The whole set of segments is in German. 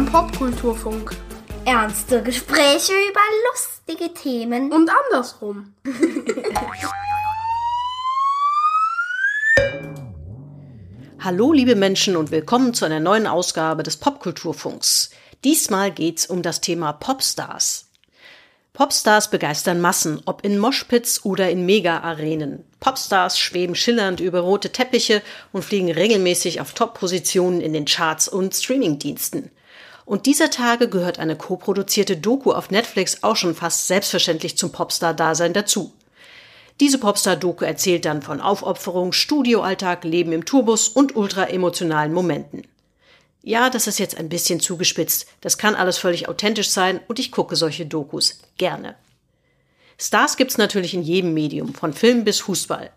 Beim Popkulturfunk. Ernste Gespräche über lustige Themen. Und andersrum. Hallo liebe Menschen und willkommen zu einer neuen Ausgabe des Popkulturfunks. Diesmal geht's um das Thema Popstars. Popstars begeistern Massen, ob in Moshpits oder in Mega-Arenen. Popstars schweben schillernd über rote Teppiche und fliegen regelmäßig auf Top-Positionen in den Charts und Streamingdiensten. Und dieser Tage gehört eine co-produzierte Doku auf Netflix auch schon fast selbstverständlich zum Popstar-Dasein dazu. Diese Popstar-Doku erzählt dann von Aufopferung, Studioalltag, Leben im Tourbus und ultra-emotionalen Momenten. Ja, das ist jetzt ein bisschen zugespitzt. Das kann alles völlig authentisch sein und ich gucke solche Dokus gerne. Stars gibt's natürlich in jedem Medium, von Film bis Fußball.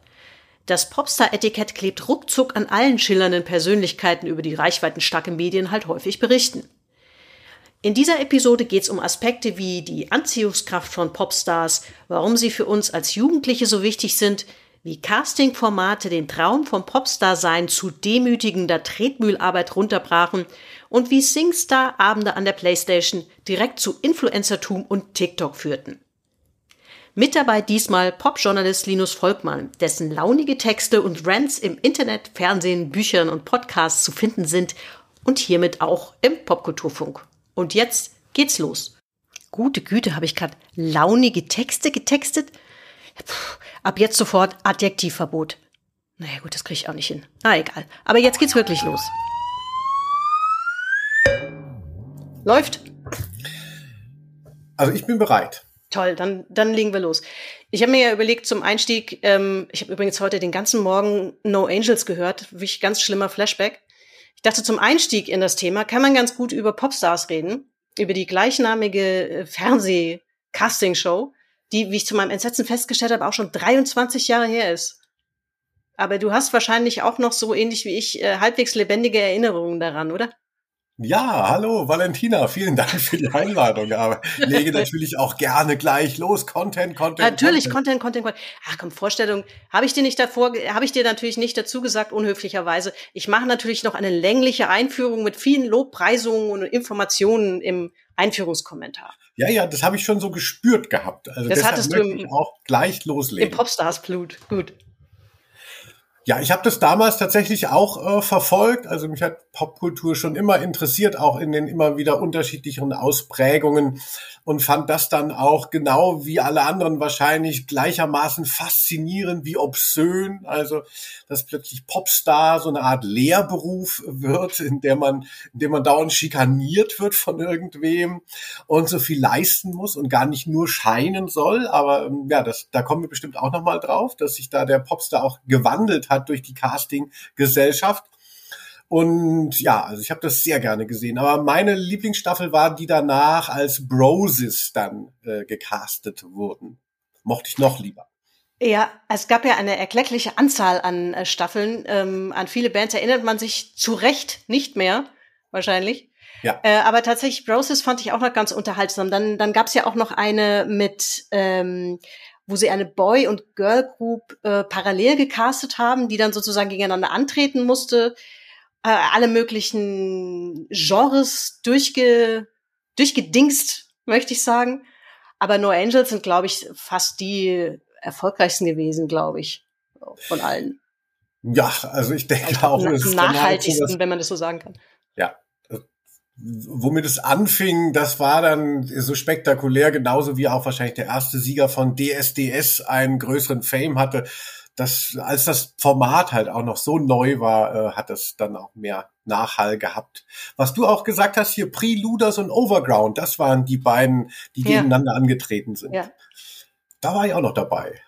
Das Popstar-Etikett klebt ruckzuck an allen schillernden Persönlichkeiten, über die reichweitenstarke Medien halt häufig berichten. In dieser Episode geht's um Aspekte wie die Anziehungskraft von Popstars, warum sie für uns als Jugendliche so wichtig sind, wie Castingformate den Traum vom Popstar-Sein zu demütigender Tretmühlarbeit runterbrachen und wie Singstar-Abende an der Playstation direkt zu Influencertum und TikTok führten. Mit dabei diesmal Popjournalist Linus Volkmann, dessen launige Texte und Rants im Internet, Fernsehen, Büchern und Podcasts zu finden sind und hiermit auch im Popkulturfunk. Und jetzt geht's los. Gute Güte, habe ich gerade launige Texte getextet? Puh, ab jetzt sofort Adjektivverbot. Naja gut, das kriege ich auch nicht hin. Na egal. Aber jetzt geht's wirklich los. Läuft? Also ich bin bereit. Toll, dann, dann legen wir los. Ich habe mir ja überlegt zum Einstieg, ähm, ich habe übrigens heute den ganzen Morgen No Angels gehört, wirklich ganz schlimmer Flashback. Ich dachte, zum Einstieg in das Thema kann man ganz gut über Popstars reden, über die gleichnamige äh, Fernseh-Casting-Show die, wie ich zu meinem Entsetzen festgestellt habe, auch schon 23 Jahre her ist. Aber du hast wahrscheinlich auch noch so ähnlich wie ich äh, halbwegs lebendige Erinnerungen daran, oder? Ja, hallo Valentina, vielen Dank für die Einladung. Aber lege natürlich auch gerne gleich los. Content, Content. Natürlich, Content, Content, Content. Ach komm, Vorstellung. Habe ich dir nicht davor, habe ich dir natürlich nicht dazu gesagt, unhöflicherweise. Ich mache natürlich noch eine längliche Einführung mit vielen Lobpreisungen und Informationen im Einführungskommentar. Ja, ja, das habe ich schon so gespürt gehabt. Also das hattest du im, auch gleich loslegen. Im Popstars-Blut. Gut. Ja, ich habe das damals tatsächlich auch äh, verfolgt. Also mich hat Popkultur schon immer interessiert, auch in den immer wieder unterschiedlicheren Ausprägungen und fand das dann auch genau wie alle anderen wahrscheinlich gleichermaßen faszinierend wie obszön. Also, dass plötzlich Popstar so eine Art Lehrberuf wird, in der man, in dem man dauernd schikaniert wird von irgendwem und so viel leisten muss und gar nicht nur scheinen soll. Aber ähm, ja, das, da kommen wir bestimmt auch nochmal drauf, dass sich da der Popstar auch gewandelt hat durch die Casting-Gesellschaft. Und ja, also ich habe das sehr gerne gesehen. Aber meine Lieblingsstaffel war die danach, als Broses dann äh, gecastet wurden. Mochte ich noch lieber. Ja, es gab ja eine erkleckliche Anzahl an äh, Staffeln. Ähm, an viele Bands erinnert man sich zu Recht nicht mehr, wahrscheinlich. Ja. Äh, aber tatsächlich, Broses fand ich auch noch ganz unterhaltsam. Dann, dann gab es ja auch noch eine mit, ähm, wo sie eine Boy- und Girl-Group äh, parallel gecastet haben, die dann sozusagen gegeneinander antreten musste. Äh, alle möglichen Genres durchge, durchgedingst, möchte ich sagen. Aber No Angels sind, glaube ich, fast die erfolgreichsten gewesen, glaube ich, von allen. Ja, also ich denke also auch, es ist nachhaltigsten, wenn man das so sagen kann. Ja, womit es anfing, das war dann so spektakulär, genauso wie auch wahrscheinlich der erste Sieger von DSDS einen größeren Fame hatte. Das, als das Format halt auch noch so neu war, äh, hat es dann auch mehr Nachhall gehabt. Was du auch gesagt hast, hier Preluders und Overground, das waren die beiden, die ja. gegeneinander angetreten sind. Ja. Da war ich auch noch dabei.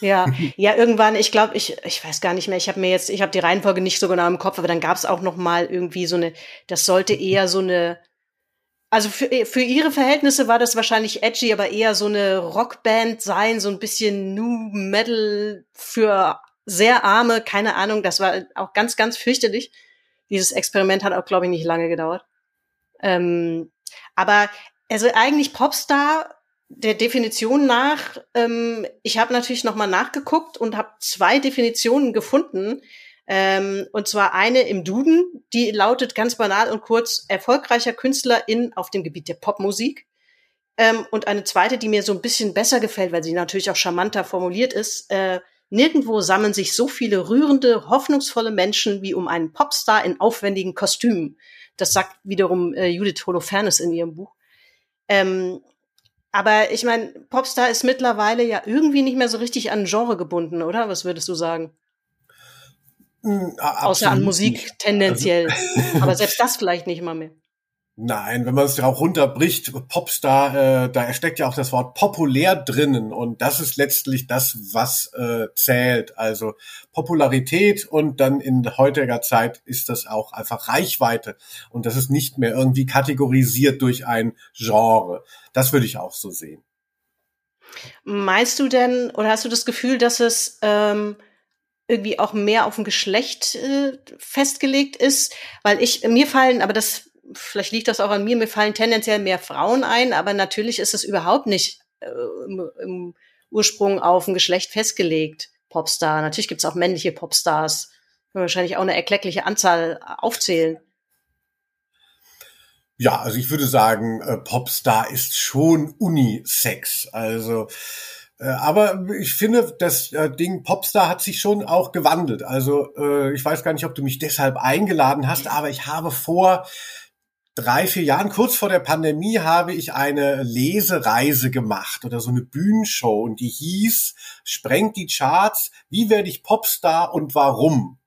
Ja, ja, irgendwann, ich glaube, ich, ich weiß gar nicht mehr, ich habe mir jetzt, ich habe die Reihenfolge nicht so genau im Kopf, aber dann gab es auch noch mal irgendwie so eine, das sollte eher so eine, also für, für ihre Verhältnisse war das wahrscheinlich edgy, aber eher so eine Rockband sein, so ein bisschen New Metal für sehr arme, keine Ahnung, das war auch ganz, ganz fürchterlich. Dieses Experiment hat auch, glaube ich, nicht lange gedauert. Ähm, aber also eigentlich Popstar der Definition nach, ähm, ich habe natürlich nochmal nachgeguckt und habe zwei Definitionen gefunden. Ähm, und zwar eine im Duden, die lautet ganz banal und kurz erfolgreicher Künstlerin auf dem Gebiet der Popmusik. Ähm, und eine zweite, die mir so ein bisschen besser gefällt, weil sie natürlich auch charmanter formuliert ist. Äh, Nirgendwo sammeln sich so viele rührende, hoffnungsvolle Menschen wie um einen Popstar in aufwendigen Kostümen. Das sagt wiederum äh, Judith Holofernes in ihrem Buch. Ähm, aber ich meine, Popstar ist mittlerweile ja irgendwie nicht mehr so richtig an Genre gebunden, oder? Was würdest du sagen? Mm, Außer an Musik tendenziell. Also, aber selbst das vielleicht nicht mal mehr. Nein, wenn man es auch runterbricht, Popstar, äh, da steckt ja auch das Wort populär drinnen und das ist letztlich das, was äh, zählt. Also Popularität und dann in heutiger Zeit ist das auch einfach Reichweite und das ist nicht mehr irgendwie kategorisiert durch ein Genre. Das würde ich auch so sehen. Meinst du denn oder hast du das Gefühl, dass es ähm, irgendwie auch mehr auf ein Geschlecht äh, festgelegt ist? Weil ich mir fallen, aber das vielleicht liegt das auch an mir, mir fallen tendenziell mehr Frauen ein, aber natürlich ist es überhaupt nicht äh, im, im, Ursprung auf ein Geschlecht festgelegt, Popstar. Natürlich gibt es auch männliche Popstars. Wahrscheinlich auch eine erkleckliche Anzahl aufzählen. Ja, also ich würde sagen, äh, Popstar ist schon Unisex. Also aber ich finde, das äh, Ding Popstar hat sich schon auch gewandelt. Also äh, ich weiß gar nicht, ob du mich deshalb eingeladen hast, aber ich habe vor drei, vier Jahren, kurz vor der Pandemie, habe ich eine Lesereise gemacht oder so eine Bühnenshow und die hieß Sprengt die Charts, wie werde ich Popstar und warum?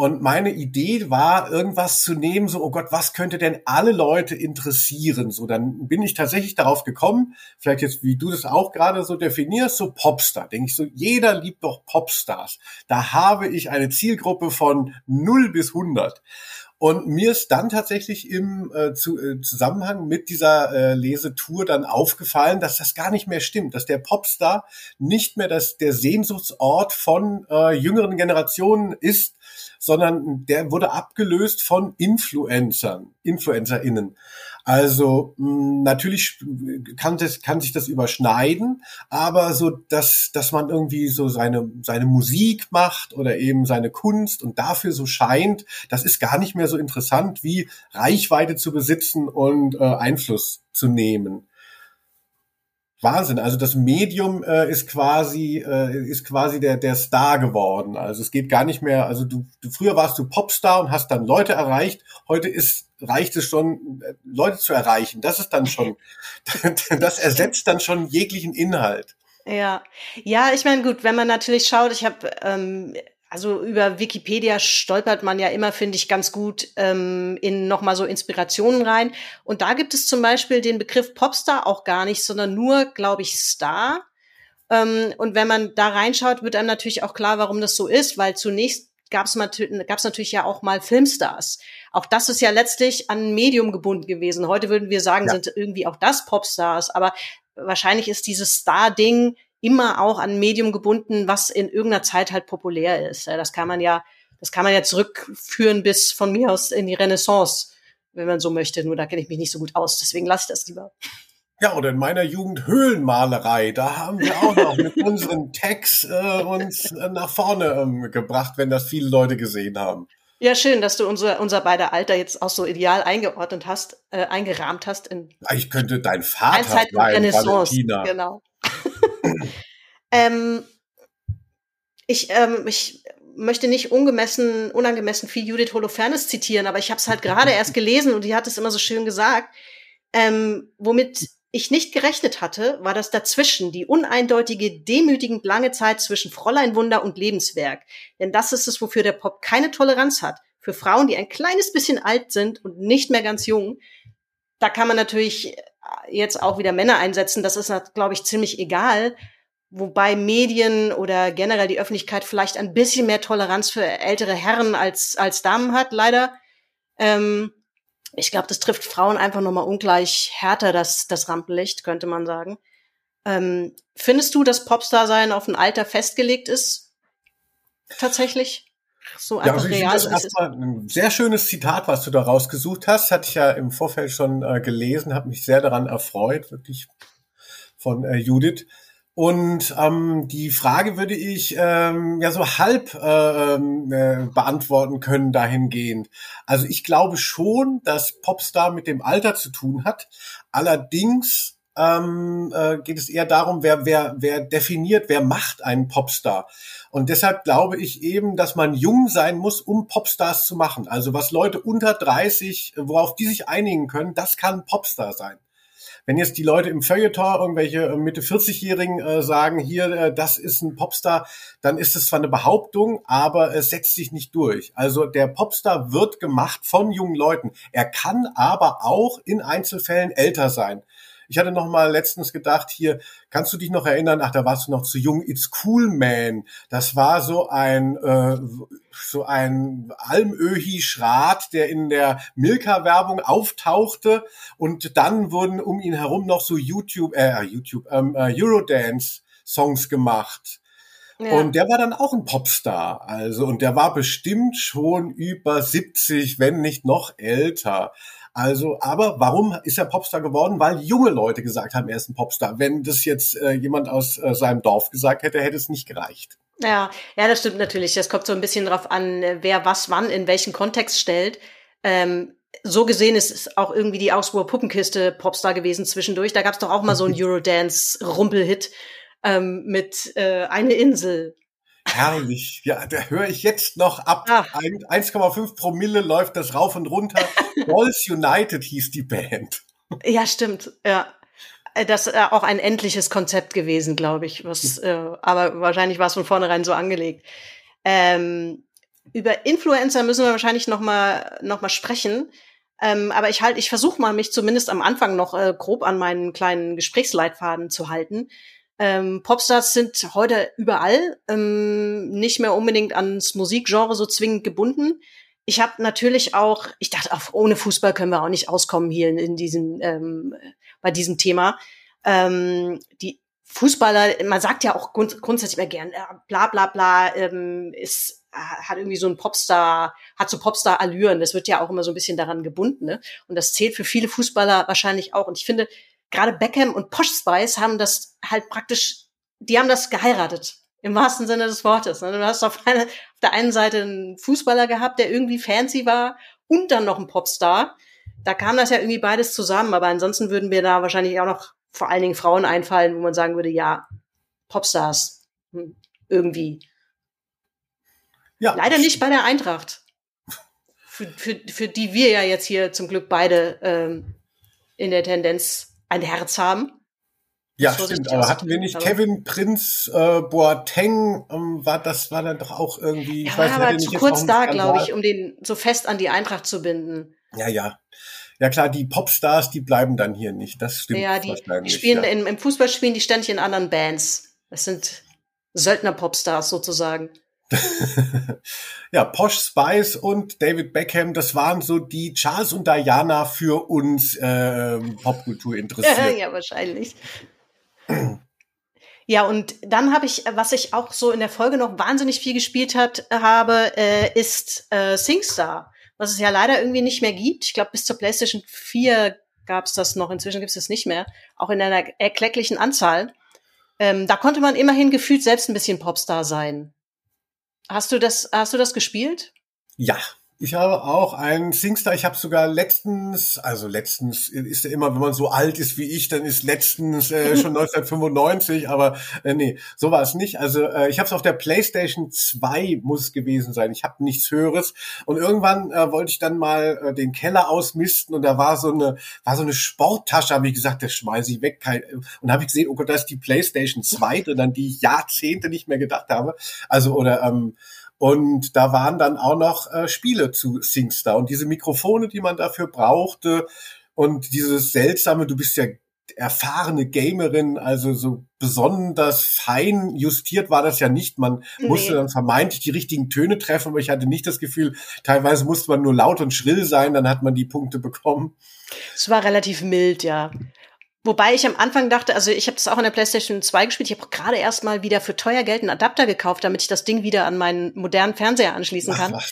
Und meine Idee war, irgendwas zu nehmen, so, oh Gott, was könnte denn alle Leute interessieren? So, dann bin ich tatsächlich darauf gekommen, vielleicht jetzt, wie du das auch gerade so definierst, so Popstar. Denke ich so, jeder liebt doch Popstars. Da habe ich eine Zielgruppe von 0 bis 100. Und mir ist dann tatsächlich im äh, zu, äh, Zusammenhang mit dieser äh, Lesetour dann aufgefallen, dass das gar nicht mehr stimmt, dass der Popstar nicht mehr das, der Sehnsuchtsort von äh, jüngeren Generationen ist, sondern der wurde abgelöst von Influencern, InfluencerInnen. Also mh, hm, natürlich kann, das, kann sich das überschneiden, aber so, dass, dass man irgendwie so seine, seine Musik macht oder eben seine Kunst und dafür so scheint, das ist gar nicht mehr so interessant, wie Reichweite zu besitzen und äh, Einfluss zu nehmen. Wahnsinn. Also das Medium äh, ist quasi äh, ist quasi der der Star geworden. Also es geht gar nicht mehr. Also du, du früher warst du Popstar und hast dann Leute erreicht. Heute ist reicht es schon äh, Leute zu erreichen. Das ist dann schon das ersetzt dann schon jeglichen Inhalt. Ja, ja, ich meine, gut, wenn man natürlich schaut, ich habe ähm, also über Wikipedia stolpert man ja immer, finde ich, ganz gut ähm, in nochmal so Inspirationen rein. Und da gibt es zum Beispiel den Begriff Popstar auch gar nicht, sondern nur, glaube ich, Star. Ähm, und wenn man da reinschaut, wird einem natürlich auch klar, warum das so ist, weil zunächst gab es natürlich ja auch mal Filmstars. Auch das ist ja letztlich an Medium gebunden gewesen. Heute würden wir sagen, ja. sind irgendwie auch das Popstars, aber wahrscheinlich ist dieses Star-Ding immer auch an Medium gebunden, was in irgendeiner Zeit halt populär ist. Das kann man ja, das kann man ja zurückführen bis von mir aus in die Renaissance, wenn man so möchte. Nur da kenne ich mich nicht so gut aus, deswegen lasse ich das lieber. Ja, oder in meiner Jugend Höhlenmalerei. Da haben wir auch noch mit unseren Tags äh, uns äh, nach vorne ähm, gebracht, wenn das viele Leute gesehen haben. Ja, schön, dass du unser, unser beider Alter jetzt auch so ideal eingeordnet hast, äh, eingerahmt hast. In ich könnte dein Vater sein, Renaissance, Valentina. Genau. Ähm, ich, ähm, ich möchte nicht ungemessen, unangemessen viel Judith Holofernes zitieren, aber ich habe es halt gerade erst gelesen und die hat es immer so schön gesagt. Ähm, womit ich nicht gerechnet hatte, war das dazwischen, die uneindeutige, demütigend lange Zeit zwischen Fräulein Wunder und Lebenswerk. Denn das ist es, wofür der Pop keine Toleranz hat. Für Frauen, die ein kleines bisschen alt sind und nicht mehr ganz jung. Da kann man natürlich jetzt auch wieder Männer einsetzen, das ist, glaube ich, ziemlich egal. Wobei Medien oder generell die Öffentlichkeit vielleicht ein bisschen mehr Toleranz für ältere Herren als, als Damen hat, leider. Ähm, ich glaube, das trifft Frauen einfach nochmal ungleich härter, das, das Rampenlicht, könnte man sagen. Ähm, findest du, dass Popstar-Sein auf ein Alter festgelegt ist? Tatsächlich? So einfach ja, also real das ist. Erstmal ein sehr schönes Zitat, was du da rausgesucht hast, hatte ich ja im Vorfeld schon äh, gelesen, habe mich sehr daran erfreut, wirklich von äh, Judith. Und ähm, die Frage würde ich ähm, ja so halb äh, äh, beantworten können dahingehend. Also ich glaube schon, dass Popstar mit dem Alter zu tun hat. Allerdings ähm, äh, geht es eher darum, wer, wer, wer definiert, wer macht einen Popstar. Und deshalb glaube ich eben, dass man jung sein muss, um Popstars zu machen. Also was Leute unter 30, worauf die sich einigen können, das kann Popstar sein. Wenn jetzt die Leute im Feuilleton, irgendwelche äh, Mitte 40-Jährigen äh, sagen, hier, äh, das ist ein Popstar, dann ist es zwar eine Behauptung, aber es setzt sich nicht durch. Also der Popstar wird gemacht von jungen Leuten. Er kann aber auch in Einzelfällen älter sein. Ich hatte noch mal letztens gedacht, hier, kannst du dich noch erinnern, ach, da warst du noch zu jung, It's Cool Man. Das war so ein, äh, so ein Almöhi-Schrat, der in der Milka-Werbung auftauchte und dann wurden um ihn herum noch so YouTube, äh, YouTube, ähm, äh, Eurodance-Songs gemacht. Ja. Und der war dann auch ein Popstar, also, und der war bestimmt schon über 70, wenn nicht noch älter. Also, aber warum ist er Popstar geworden? Weil junge Leute gesagt haben, er ist ein Popstar. Wenn das jetzt äh, jemand aus äh, seinem Dorf gesagt hätte, hätte es nicht gereicht. Ja, ja, das stimmt natürlich. Das kommt so ein bisschen drauf an, wer was wann in welchen Kontext stellt. Ähm, so gesehen ist es auch irgendwie die Augsburger Puppenkiste Popstar gewesen zwischendurch. Da gab es doch auch mal so einen Eurodance-Rumpelhit ähm, mit äh, eine Insel. Herrlich. Ja, da höre ich jetzt noch ab. 1,5 Promille läuft das rauf und runter. Dolls United hieß die Band. Ja, stimmt. Ja. Äh, das ist äh, auch ein endliches Konzept gewesen, glaube ich. Was, äh, aber wahrscheinlich war es von vornherein so angelegt. Ähm, über Influencer müssen wir wahrscheinlich noch mal noch mal sprechen. Ähm, aber ich halt, ich versuche mal, mich zumindest am Anfang noch äh, grob an meinen kleinen Gesprächsleitfaden zu halten. Ähm, Popstars sind heute überall, ähm, nicht mehr unbedingt ans Musikgenre so zwingend gebunden. Ich habe natürlich auch, ich dachte, auch ohne Fußball können wir auch nicht auskommen hier in, in diesem, ähm, bei diesem Thema. Ähm, die Fußballer, man sagt ja auch grund grundsätzlich immer gern, äh, bla bla bla, ähm, ist, äh, hat irgendwie so ein Popstar, hat so Popstar-Allüren. Das wird ja auch immer so ein bisschen daran gebunden. Ne? Und das zählt für viele Fußballer wahrscheinlich auch. Und ich finde, gerade Beckham und Posh Spice haben das halt praktisch, die haben das geheiratet. Im wahrsten Sinne des Wortes. Ne? Du hast auf, eine, auf der einen Seite einen Fußballer gehabt, der irgendwie fancy war und dann noch ein Popstar. Da kam das ja irgendwie beides zusammen, aber ansonsten würden wir da wahrscheinlich auch noch vor allen Dingen Frauen einfallen, wo man sagen würde, ja, Popstars. Hm, irgendwie. Ja. Leider nicht bei der Eintracht. Für, für, für die wir ja jetzt hier zum Glück beide ähm, in der Tendenz ein Herz haben. Ja, stimmt, aber hatten wir nicht Kevin Prinz äh, Boateng, ähm, war das war dann doch auch irgendwie, ich ja, weiß aber nicht, zu kurz da, glaube ich, um den so fest an die Eintracht zu binden. Ja, ja. Ja klar, die Popstars, die bleiben dann hier nicht. Das stimmt. Ja, die, die spielen ja. im Fußball spielen die ständig in anderen Bands. Das sind Söldner-Popstars sozusagen. ja, Posh Spice und David Beckham, das waren so die Charles und Diana für uns äh, Popkultur interessiert. ja, wahrscheinlich. Ja, und dann habe ich, was ich auch so in der Folge noch wahnsinnig viel gespielt hat, habe, äh, ist äh, SingStar, was es ja leider irgendwie nicht mehr gibt. Ich glaube, bis zur PlayStation 4 gab es das noch, inzwischen gibt es das nicht mehr, auch in einer erklecklichen Anzahl. Ähm, da konnte man immerhin gefühlt selbst ein bisschen Popstar sein. Hast du das, hast du das gespielt? Ja, ich habe auch einen Singstar. Ich habe sogar letztens, also letztens ist ja immer, wenn man so alt ist wie ich, dann ist letztens äh, schon 1995, aber äh, nee, so war es nicht. Also äh, ich habe es auf der PlayStation 2 muss gewesen sein. Ich habe nichts Höheres und irgendwann äh, wollte ich dann mal äh, den Keller ausmisten und da war so eine war so eine Sporttasche, habe ich gesagt, das schmeiße ich weg. Und habe ich gesehen, oh Gott, da ist die PlayStation 2 drin, an die ich Jahrzehnte nicht mehr gedacht habe. Also oder ähm, und da waren dann auch noch äh, Spiele zu SingStar und diese Mikrofone, die man dafür brauchte und dieses seltsame, du bist ja erfahrene Gamerin, also so besonders fein justiert war das ja nicht. Man nee. musste dann vermeintlich die richtigen Töne treffen, aber ich hatte nicht das Gefühl, teilweise musste man nur laut und schrill sein, dann hat man die Punkte bekommen. Es war relativ mild, ja. Wobei ich am Anfang dachte, also ich habe das auch in der PlayStation 2 gespielt, ich habe gerade erst mal wieder für teuer Geld einen Adapter gekauft, damit ich das Ding wieder an meinen modernen Fernseher anschließen kann. Ach,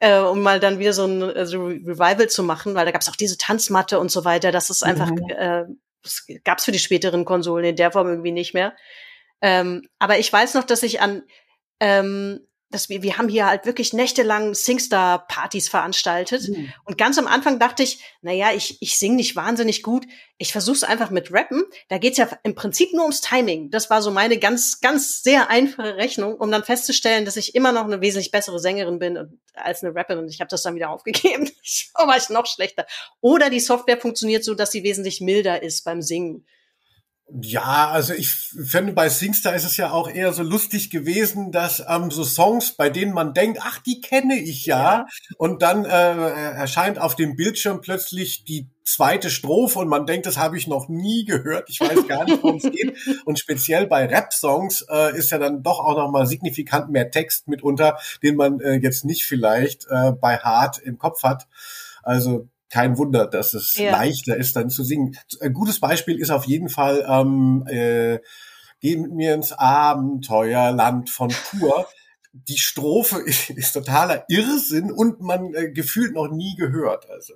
äh, um mal dann wieder so ein also Revival zu machen, weil da gab es auch diese Tanzmatte und so weiter. Das ist einfach mhm. äh, das gab's für die späteren Konsolen in der Form irgendwie nicht mehr. Ähm, aber ich weiß noch, dass ich an ähm, dass wir, wir haben hier halt wirklich nächtelang Singstar-Partys veranstaltet. Mhm. Und ganz am Anfang dachte ich, na ja, ich, ich singe nicht wahnsinnig gut. Ich versuch's einfach mit Rappen. Da geht's ja im Prinzip nur ums Timing. Das war so meine ganz, ganz sehr einfache Rechnung, um dann festzustellen, dass ich immer noch eine wesentlich bessere Sängerin bin als eine Rapperin. Und ich habe das dann wieder aufgegeben. so war ich noch schlechter. Oder die Software funktioniert so, dass sie wesentlich milder ist beim Singen. Ja, also ich finde, bei Singstar ist es ja auch eher so lustig gewesen, dass ähm, so Songs, bei denen man denkt, ach, die kenne ich ja, ja. und dann äh, erscheint auf dem Bildschirm plötzlich die zweite Strophe und man denkt, das habe ich noch nie gehört, ich weiß gar nicht, worum es geht. Und speziell bei Rap-Songs äh, ist ja dann doch auch noch mal signifikant mehr Text mitunter, den man äh, jetzt nicht vielleicht äh, bei Hard im Kopf hat. Also kein Wunder, dass es ja. leichter ist, dann zu singen. Ein gutes Beispiel ist auf jeden Fall ähm, äh, Geh mit mir ins Abenteuerland von Pur. Die Strophe ist, ist totaler Irrsinn und man äh, gefühlt noch nie gehört. Also.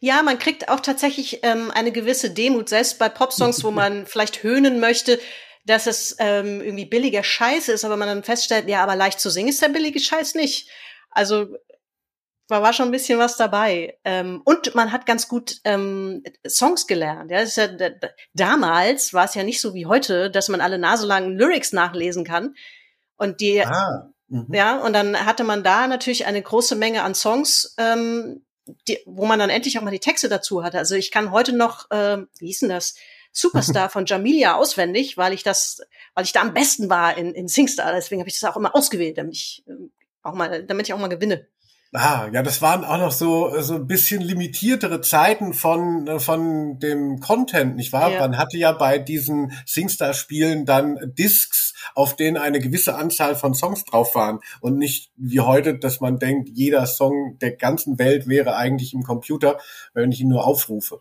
Ja, man kriegt auch tatsächlich ähm, eine gewisse Demut, selbst bei Popsongs, wo man vielleicht höhnen möchte, dass es ähm, irgendwie billiger Scheiß ist, aber man dann feststellt, ja, aber leicht zu singen ist der billige Scheiß nicht. Also war, war schon ein bisschen was dabei. Ähm, und man hat ganz gut ähm, Songs gelernt. Ja, ja damals war es ja nicht so wie heute, dass man alle naselangen Lyrics nachlesen kann. Und die, ah, mhm. ja, und dann hatte man da natürlich eine große Menge an Songs, ähm, die, wo man dann endlich auch mal die Texte dazu hatte. Also ich kann heute noch, äh, wie hieß denn das? Superstar von Jamilia auswendig, weil ich das, weil ich da am besten war in, in Singstar. Deswegen habe ich das auch immer ausgewählt, damit ich ähm, auch mal, damit ich auch mal gewinne. Ah, ja, das waren auch noch so so ein bisschen limitiertere Zeiten von von dem Content, nicht wahr? Ja. Man hatte ja bei diesen Singstar-Spielen dann Discs, auf denen eine gewisse Anzahl von Songs drauf waren und nicht wie heute, dass man denkt, jeder Song der ganzen Welt wäre eigentlich im Computer, wenn ich ihn nur aufrufe.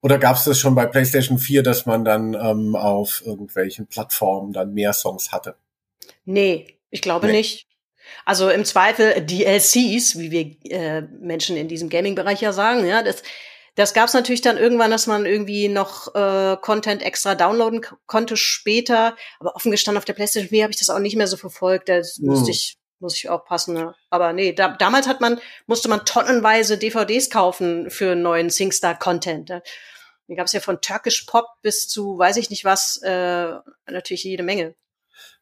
Oder gab es das schon bei PlayStation 4, dass man dann ähm, auf irgendwelchen Plattformen dann mehr Songs hatte? Nee, ich glaube nee. nicht. Also im Zweifel DLCs, wie wir äh, Menschen in diesem Gaming-Bereich ja sagen, ja, das, das gab es natürlich dann irgendwann, dass man irgendwie noch äh, Content extra downloaden konnte später. Aber offen gestanden auf der PlayStation 4 habe ich das auch nicht mehr so verfolgt. Das mhm. musste ich muss ich aufpassen. Ne? Aber nee, da, damals hat man musste man tonnenweise DVDs kaufen für neuen SingStar-Content. Ne? Da gab es ja von Turkish Pop bis zu weiß ich nicht was äh, natürlich jede Menge.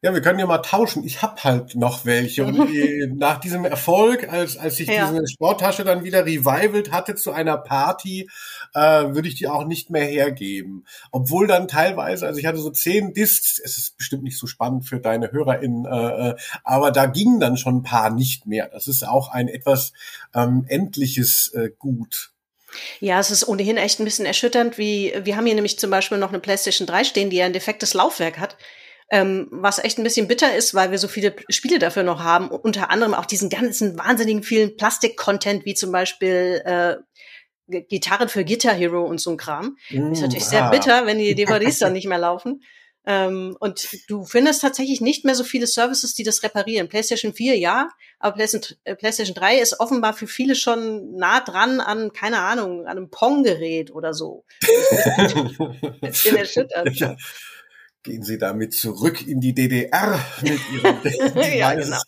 Ja, wir können ja mal tauschen. Ich hab halt noch welche. Und nach diesem Erfolg, als, als ich ja. diese Sporttasche dann wieder revivelt hatte zu einer Party, äh, würde ich die auch nicht mehr hergeben. Obwohl dann teilweise, also ich hatte so zehn Discs, es ist bestimmt nicht so spannend für deine HörerInnen, äh, äh, aber da gingen dann schon ein paar nicht mehr. Das ist auch ein etwas ähm, endliches äh, Gut. Ja, es ist ohnehin echt ein bisschen erschütternd, wie wir haben hier nämlich zum Beispiel noch eine PlayStation 3 stehen, die ja ein defektes Laufwerk hat. Ähm, was echt ein bisschen bitter ist, weil wir so viele Spiele dafür noch haben. Unter anderem auch diesen ganzen wahnsinnigen vielen Plastik-Content, wie zum Beispiel äh, Gitarren für Guitar Hero und so ein Kram. Mm, ist natürlich ah. sehr bitter, wenn die DVDs dann nicht mehr laufen. Ähm, und du findest tatsächlich nicht mehr so viele Services, die das reparieren. PlayStation 4 ja, aber PlayStation, äh, PlayStation 3 ist offenbar für viele schon nah dran an, keine Ahnung, an einem Pong-Gerät oder so. Ich bin erschüttert. Ja gehen Sie damit zurück in die DDR mit Ihrem ja, genau.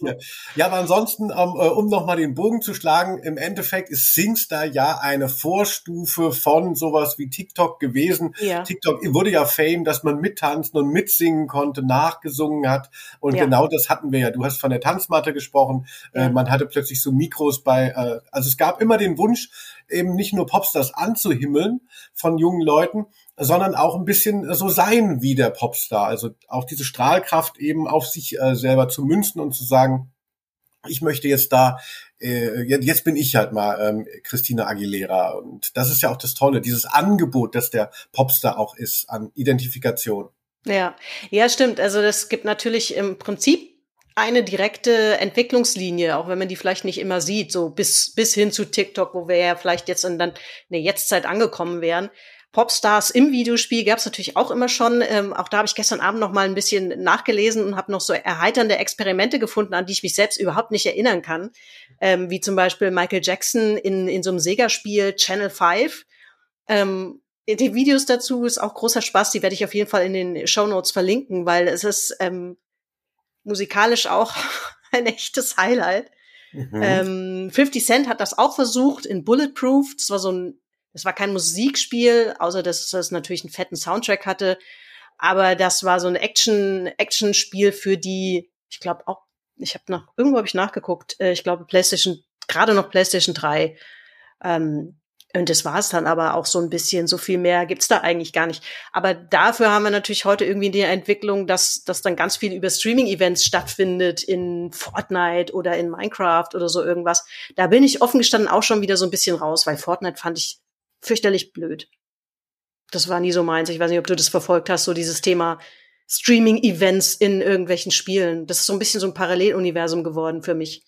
ja, aber ansonsten, ähm, äh, um nochmal den Bogen zu schlagen, im Endeffekt ist Singstar ja eine Vorstufe von sowas wie TikTok gewesen. Ja. TikTok wurde ja Fame, dass man mittanzen und mitsingen konnte, nachgesungen hat. Und ja. genau das hatten wir ja. Du hast von der Tanzmatte gesprochen. Äh, ja. Äh, man hatte plötzlich so Mikros bei, äh, also es gab immer den Wunsch, eben nicht nur Popstars anzuhimmeln von jungen Leuten, sondern auch ein bisschen so sein wie der Popstar. Also auch diese Strahlkraft eben auf sich äh, selber zu münzen und zu sagen, ich möchte jetzt da, äh, jetzt bin ich halt mal ähm, Christina Aguilera. Und das ist ja auch das Tolle, dieses Angebot, das der Popstar auch ist an Identifikation. Ja, ja, stimmt. Also das gibt natürlich im Prinzip eine direkte Entwicklungslinie, auch wenn man die vielleicht nicht immer sieht, so bis, bis hin zu TikTok, wo wir ja vielleicht jetzt in, dann in der Jetztzeit angekommen wären. Popstars im Videospiel gab es natürlich auch immer schon. Ähm, auch da habe ich gestern Abend noch mal ein bisschen nachgelesen und habe noch so erheiternde Experimente gefunden, an die ich mich selbst überhaupt nicht erinnern kann. Ähm, wie zum Beispiel Michael Jackson in, in so einem Sega-Spiel Channel 5. Ähm, die Videos dazu ist auch großer Spaß. Die werde ich auf jeden Fall in den Show Notes verlinken, weil es ist ähm, musikalisch auch ein echtes Highlight. Mhm. Ähm, 50 Cent hat das auch versucht in Bulletproof. Das war so ein, das war kein Musikspiel, außer dass es natürlich einen fetten Soundtrack hatte. Aber das war so ein Action, Action-Spiel für die, ich glaube auch, ich habe noch, irgendwo habe ich nachgeguckt, äh, ich glaube PlayStation, gerade noch PlayStation 3. Ähm, und das war es dann aber auch so ein bisschen, so viel mehr gibt's da eigentlich gar nicht. Aber dafür haben wir natürlich heute irgendwie die Entwicklung, dass, dass dann ganz viel über Streaming-Events stattfindet in Fortnite oder in Minecraft oder so irgendwas. Da bin ich offen gestanden auch schon wieder so ein bisschen raus, weil Fortnite fand ich fürchterlich blöd. Das war nie so meins. Ich weiß nicht, ob du das verfolgt hast, so dieses Thema Streaming-Events in irgendwelchen Spielen. Das ist so ein bisschen so ein Paralleluniversum geworden für mich.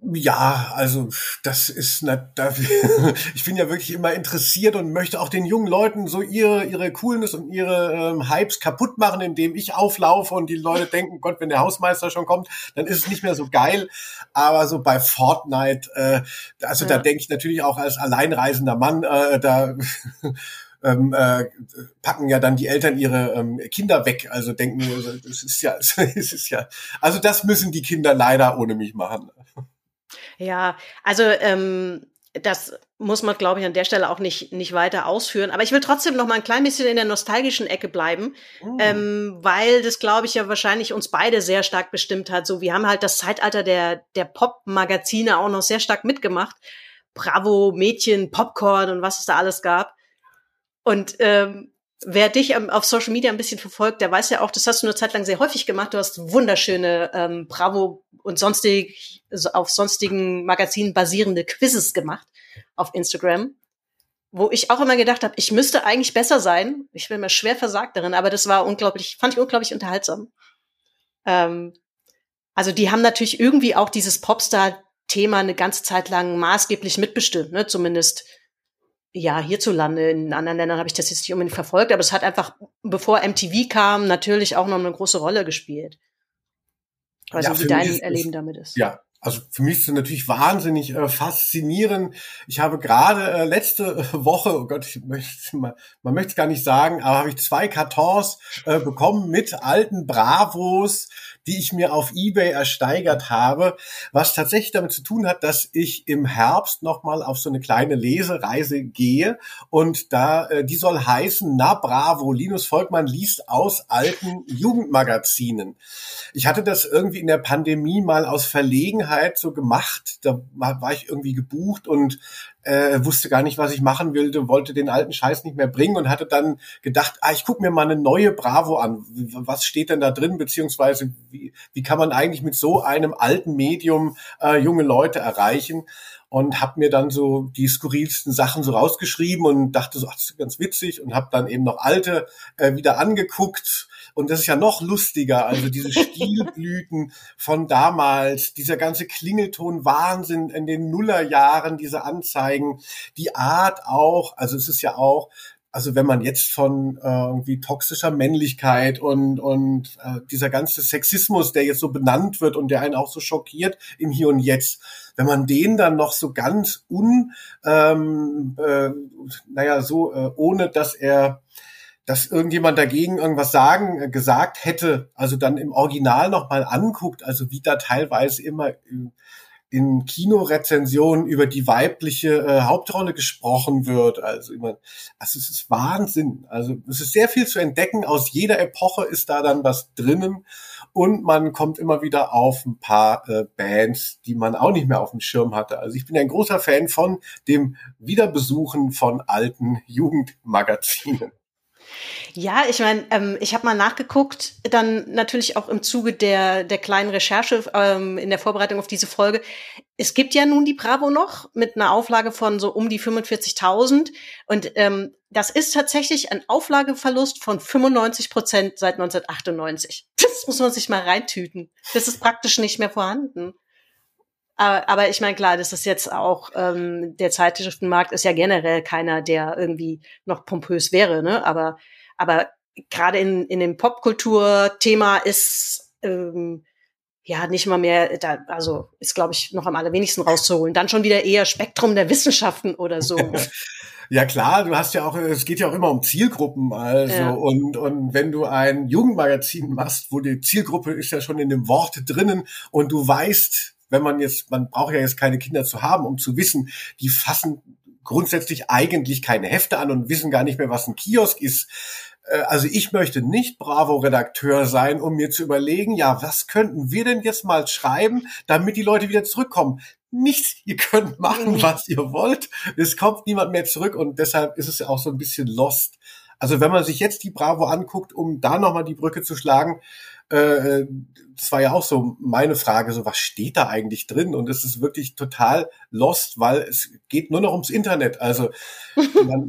Ja, also das ist na, da, ich bin ja wirklich immer interessiert und möchte auch den jungen Leuten so ihre ihre Coolness und ihre ähm, Hypes kaputt machen, indem ich auflaufe und die Leute denken, Gott, wenn der Hausmeister schon kommt, dann ist es nicht mehr so geil. Aber so bei Fortnite, äh, also ja. da denke ich natürlich auch als alleinreisender Mann, äh, da ähm, äh, packen ja dann die Eltern ihre ähm, Kinder weg. Also denken, es ist ja, es ist ja, also das müssen die Kinder leider ohne mich machen. Ja, also ähm, das muss man, glaube ich, an der Stelle auch nicht, nicht weiter ausführen. Aber ich will trotzdem noch mal ein klein bisschen in der nostalgischen Ecke bleiben, oh. ähm, weil das, glaube ich, ja wahrscheinlich uns beide sehr stark bestimmt hat. So, wir haben halt das Zeitalter der, der Pop-Magazine auch noch sehr stark mitgemacht. Bravo, Mädchen, Popcorn und was es da alles gab. Und ähm, wer dich auf Social Media ein bisschen verfolgt, der weiß ja auch, das hast du eine Zeit lang sehr häufig gemacht. Du hast wunderschöne ähm, Bravo und sonstig auf sonstigen Magazinen basierende Quizzes gemacht auf Instagram, wo ich auch immer gedacht habe, ich müsste eigentlich besser sein. Ich bin mir schwer versagt darin, aber das war unglaublich, fand ich unglaublich unterhaltsam. Ähm, also die haben natürlich irgendwie auch dieses Popstar-Thema eine ganze Zeit lang maßgeblich mitbestimmt, ne? Zumindest ja, hierzulande, in anderen Ländern habe ich das jetzt nicht unbedingt verfolgt, aber es hat einfach, bevor MTV kam, natürlich auch noch eine große Rolle gespielt. Also ja, wie dein ist, Erleben damit ist. Ja, also für mich ist es natürlich wahnsinnig äh, faszinierend. Ich habe gerade äh, letzte Woche, oh Gott, ich möchte, man, man möchte es gar nicht sagen, aber habe ich zwei Kartons äh, bekommen mit alten Bravos, die ich mir auf eBay ersteigert habe, was tatsächlich damit zu tun hat, dass ich im Herbst nochmal auf so eine kleine Lesereise gehe und da, äh, die soll heißen, na bravo, Linus Volkmann liest aus alten Jugendmagazinen. Ich hatte das irgendwie in der Pandemie mal aus Verlegenheit so gemacht, da war ich irgendwie gebucht und äh, wusste gar nicht, was ich machen wollte, wollte den alten Scheiß nicht mehr bringen und hatte dann gedacht, ah, ich gucke mir mal eine neue Bravo an. Was steht denn da drin, beziehungsweise wie, wie kann man eigentlich mit so einem alten Medium äh, junge Leute erreichen? und habe mir dann so die skurrilsten Sachen so rausgeschrieben und dachte so, ach, das ist ganz witzig und habe dann eben noch alte äh, wieder angeguckt und das ist ja noch lustiger, also diese Stilblüten von damals, dieser ganze Klingelton Wahnsinn in den Nullerjahren, diese Anzeigen, die Art auch, also es ist ja auch, also wenn man jetzt von äh, irgendwie toxischer Männlichkeit und und äh, dieser ganze Sexismus, der jetzt so benannt wird und der einen auch so schockiert im Hier und Jetzt, wenn man den dann noch so ganz un, ähm, äh, naja, so äh, ohne dass er dass irgendjemand dagegen irgendwas sagen, äh, gesagt hätte, also dann im Original nochmal anguckt, also wie da teilweise immer in, in Kinorezensionen über die weibliche äh, Hauptrolle gesprochen wird. Also immer, also es ist Wahnsinn. Also es ist sehr viel zu entdecken. Aus jeder Epoche ist da dann was drinnen. Und man kommt immer wieder auf ein paar äh, Bands, die man auch nicht mehr auf dem Schirm hatte. Also ich bin ein großer Fan von dem Wiederbesuchen von alten Jugendmagazinen. Ja, ich meine, ähm, ich habe mal nachgeguckt, dann natürlich auch im Zuge der, der kleinen Recherche ähm, in der Vorbereitung auf diese Folge. Es gibt ja nun die Bravo noch mit einer Auflage von so um die 45.000 und ähm, das ist tatsächlich ein Auflageverlust von 95 Prozent seit 1998. Das muss man sich mal reintüten. Das ist praktisch nicht mehr vorhanden. Aber, aber ich meine, klar, das ist jetzt auch, ähm, der Zeitschriftenmarkt ist ja generell keiner, der irgendwie noch pompös wäre, ne? Aber, aber gerade in, in dem Popkultur-Thema ist, ähm, ja, nicht mal mehr, da, also ist, glaube ich, noch am allerwenigsten rauszuholen. Dann schon wieder eher Spektrum der Wissenschaften oder so. Ja klar, du hast ja auch, es geht ja auch immer um Zielgruppen, also ja. und und wenn du ein Jugendmagazin machst, wo die Zielgruppe ist ja schon in dem Wort drinnen und du weißt, wenn man jetzt, man braucht ja jetzt keine Kinder zu haben, um zu wissen, die fassen grundsätzlich eigentlich keine Hefte an und wissen gar nicht mehr, was ein Kiosk ist. Äh, also ich möchte nicht Bravo-Redakteur sein, um mir zu überlegen, ja, was könnten wir denn jetzt mal schreiben, damit die Leute wieder zurückkommen? Nichts, ihr könnt machen, mhm. was ihr wollt. Es kommt niemand mehr zurück und deshalb ist es ja auch so ein bisschen lost. Also wenn man sich jetzt die Bravo anguckt, um da nochmal die Brücke zu schlagen, äh, das war ja auch so meine Frage, so was steht da eigentlich drin? Und es ist wirklich total lost, weil es geht nur noch ums Internet. Also man,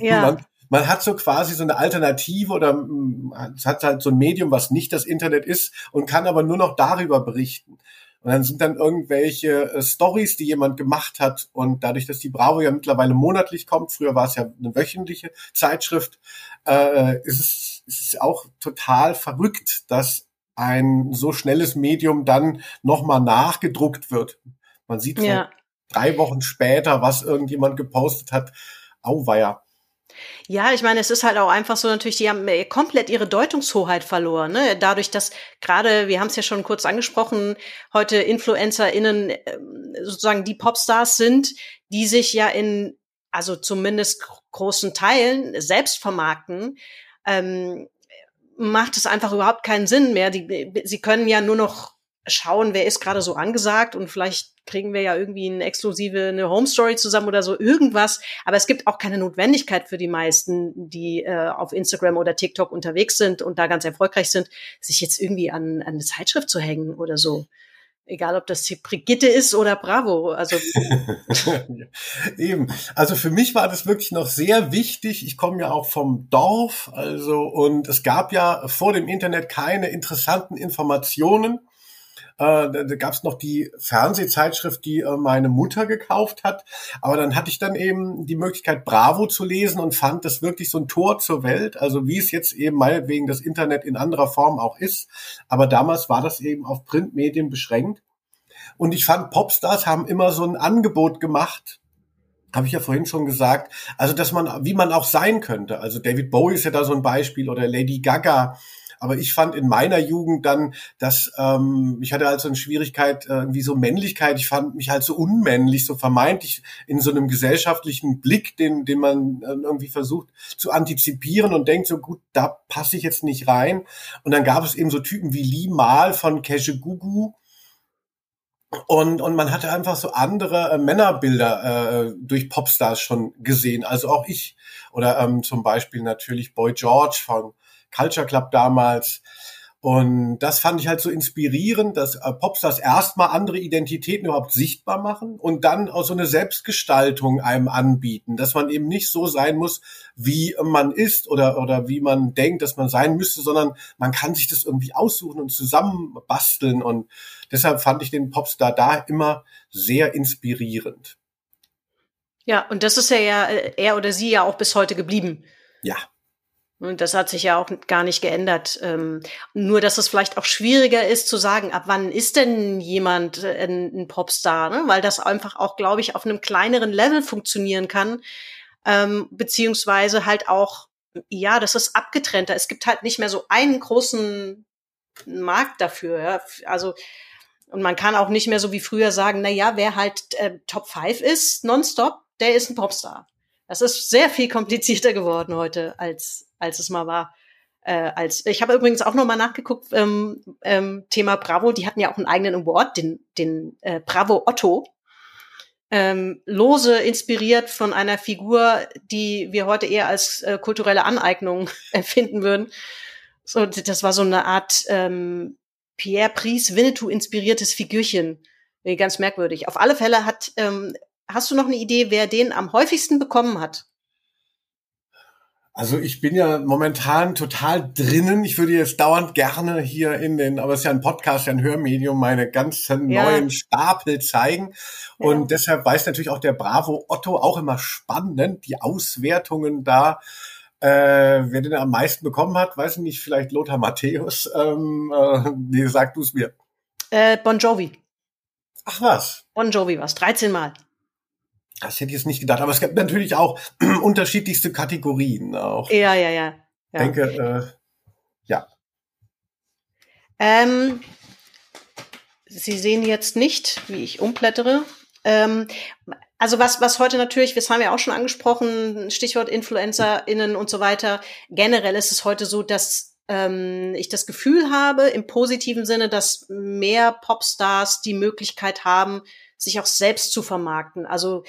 ja. man, man hat so quasi so eine Alternative oder mm, es hat halt so ein Medium, was nicht das Internet ist und kann aber nur noch darüber berichten. Und dann sind dann irgendwelche äh, Stories, die jemand gemacht hat. Und dadurch, dass die Bravo ja mittlerweile monatlich kommt, früher war es ja eine wöchentliche Zeitschrift, äh, ist, es, ist es auch total verrückt, dass ein so schnelles Medium dann nochmal nachgedruckt wird. Man sieht ja. drei Wochen später, was irgendjemand gepostet hat. Auweia. Ja, ich meine, es ist halt auch einfach so natürlich, die haben komplett ihre Deutungshoheit verloren. Ne? Dadurch, dass gerade, wir haben es ja schon kurz angesprochen, heute InfluencerInnen ähm, sozusagen die Popstars sind, die sich ja in, also zumindest großen Teilen selbst vermarkten, ähm, macht es einfach überhaupt keinen Sinn mehr. Die, sie können ja nur noch schauen, wer ist gerade so angesagt und vielleicht kriegen wir ja irgendwie eine exklusive eine Home Story zusammen oder so irgendwas. Aber es gibt auch keine Notwendigkeit für die meisten, die äh, auf Instagram oder TikTok unterwegs sind und da ganz erfolgreich sind, sich jetzt irgendwie an, an eine Zeitschrift zu hängen oder so. Egal, ob das Brigitte ist oder Bravo. Also eben. Also für mich war das wirklich noch sehr wichtig. Ich komme ja auch vom Dorf, also und es gab ja vor dem Internet keine interessanten Informationen äh, da, gab es noch die Fernsehzeitschrift, die äh, meine Mutter gekauft hat. Aber dann hatte ich dann eben die Möglichkeit, Bravo zu lesen und fand das wirklich so ein Tor zur Welt. Also wie es jetzt eben meinetwegen das Internet in anderer Form auch ist. Aber damals war das eben auf Printmedien beschränkt. Und ich fand, Popstars haben immer so ein Angebot gemacht, habe ich ja vorhin schon gesagt, also dass man, wie man auch sein könnte. Also David Bowie ist ja da so ein Beispiel oder Lady Gaga aber ich fand in meiner Jugend dann, dass ähm, ich hatte halt so eine Schwierigkeit, äh, wie so Männlichkeit. Ich fand mich halt so unmännlich, so vermeintlich in so einem gesellschaftlichen Blick, den, den man äh, irgendwie versucht zu antizipieren und denkt so, gut, da passe ich jetzt nicht rein. Und dann gab es eben so Typen wie Lee Mal von Gugu. Und, und man hatte einfach so andere äh, Männerbilder äh, durch Popstars schon gesehen. Also auch ich. Oder ähm, zum Beispiel natürlich Boy George von Culture Club damals. Und das fand ich halt so inspirierend, dass äh, Popstars erstmal andere Identitäten überhaupt sichtbar machen und dann auch so eine Selbstgestaltung einem anbieten, dass man eben nicht so sein muss, wie man ist oder, oder wie man denkt, dass man sein müsste, sondern man kann sich das irgendwie aussuchen und zusammenbasteln. Und deshalb fand ich den Popstar da immer sehr inspirierend. Ja, und das ist ja, ja äh, er oder sie ja auch bis heute geblieben. Ja. Und das hat sich ja auch gar nicht geändert. Ähm, nur, dass es vielleicht auch schwieriger ist zu sagen, ab wann ist denn jemand äh, ein, ein Popstar, ne? weil das einfach auch, glaube ich, auf einem kleineren Level funktionieren kann, ähm, beziehungsweise halt auch, ja, das ist abgetrennter. Es gibt halt nicht mehr so einen großen Markt dafür. Ja? Also und man kann auch nicht mehr so wie früher sagen, na ja, wer halt äh, Top 5 ist, nonstop, der ist ein Popstar. Das ist sehr viel komplizierter geworden heute, als, als es mal war. Äh, als ich habe übrigens auch noch mal nachgeguckt ähm, ähm, Thema Bravo. Die hatten ja auch einen eigenen Award, den den äh, Bravo Otto, ähm, lose inspiriert von einer Figur, die wir heute eher als äh, kulturelle Aneignung empfinden würden. So, das war so eine Art ähm, Pierre Pries Winnetou inspiriertes Figürchen. Ganz merkwürdig. Auf alle Fälle hat ähm, Hast du noch eine Idee, wer den am häufigsten bekommen hat? Also ich bin ja momentan total drinnen. Ich würde jetzt dauernd gerne hier in den, aber es ist ja ein Podcast, ja ein Hörmedium, meine ganzen ja. neuen Stapel zeigen. Und ja. deshalb weiß natürlich auch der Bravo Otto auch immer spannend, die Auswertungen da. Äh, wer den am meisten bekommen hat, weiß ich nicht, vielleicht Lothar Matthäus. Ähm, äh, nee, sag du es mir. Äh, bon Jovi. Ach was. Bon Jovi was. 13 Mal. Das hätte ich jetzt nicht gedacht. Aber es gibt natürlich auch unterschiedlichste Kategorien auch. Ja, ja, ja. Ich denke, äh, ja. Ähm, Sie sehen jetzt nicht, wie ich umblättere. Ähm, also was, was heute natürlich, das haben wir auch schon angesprochen, Stichwort InfluencerInnen und so weiter. Generell ist es heute so, dass ähm, ich das Gefühl habe, im positiven Sinne, dass mehr Popstars die Möglichkeit haben, sich auch selbst zu vermarkten. Also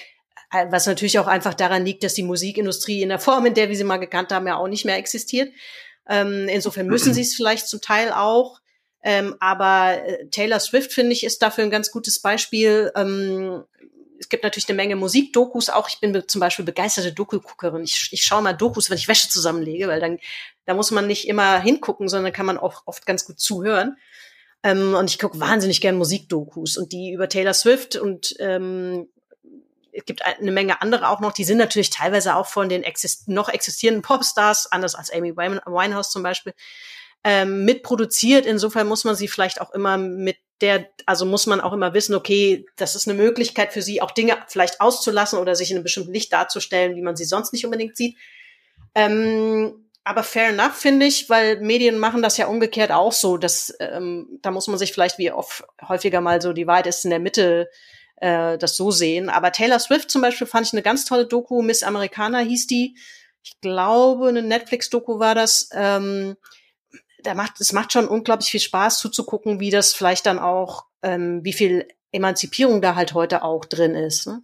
was natürlich auch einfach daran liegt, dass die Musikindustrie in der Form, in der wir sie mal gekannt haben, ja auch nicht mehr existiert. Ähm, insofern müssen sie es vielleicht zum Teil auch. Ähm, aber äh, Taylor Swift, finde ich, ist dafür ein ganz gutes Beispiel. Ähm, es gibt natürlich eine Menge Musikdokus auch. Ich bin zum Beispiel begeisterte Doku-Guckerin. Ich, ich schaue mal Dokus, wenn ich Wäsche zusammenlege, weil dann da muss man nicht immer hingucken, sondern kann man auch oft ganz gut zuhören. Ähm, und ich gucke wahnsinnig gern Musikdokus und die über Taylor Swift und ähm, es gibt eine Menge andere auch noch, die sind natürlich teilweise auch von den exist noch existierenden Popstars, anders als Amy Winehouse zum Beispiel, ähm, mitproduziert. Insofern muss man sie vielleicht auch immer mit der, also muss man auch immer wissen, okay, das ist eine Möglichkeit für sie, auch Dinge vielleicht auszulassen oder sich in einem bestimmten Licht darzustellen, wie man sie sonst nicht unbedingt sieht. Ähm, aber fair enough, finde ich, weil Medien machen das ja umgekehrt auch so. Dass, ähm, da muss man sich vielleicht wie oft häufiger mal so, die Wahrheit ist in der Mitte, äh, das so sehen. Aber Taylor Swift zum Beispiel fand ich eine ganz tolle Doku, Miss Americana hieß die. Ich glaube, eine Netflix-Doku war das. Ähm, da macht, es macht schon unglaublich viel Spaß zuzugucken, wie das vielleicht dann auch, ähm, wie viel Emanzipierung da halt heute auch drin ist. Ne?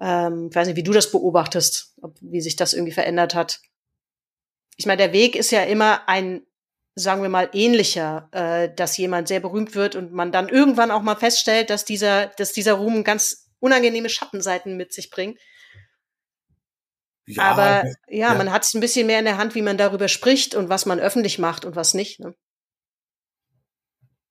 Ähm, ich weiß nicht, wie du das beobachtest, ob, wie sich das irgendwie verändert hat. Ich meine, der Weg ist ja immer ein, sagen wir mal, ähnlicher, äh, dass jemand sehr berühmt wird und man dann irgendwann auch mal feststellt, dass dieser, dass dieser Ruhm ganz unangenehme Schattenseiten mit sich bringt. Ja, Aber ja, ja. man hat es ein bisschen mehr in der Hand, wie man darüber spricht und was man öffentlich macht und was nicht. Ne?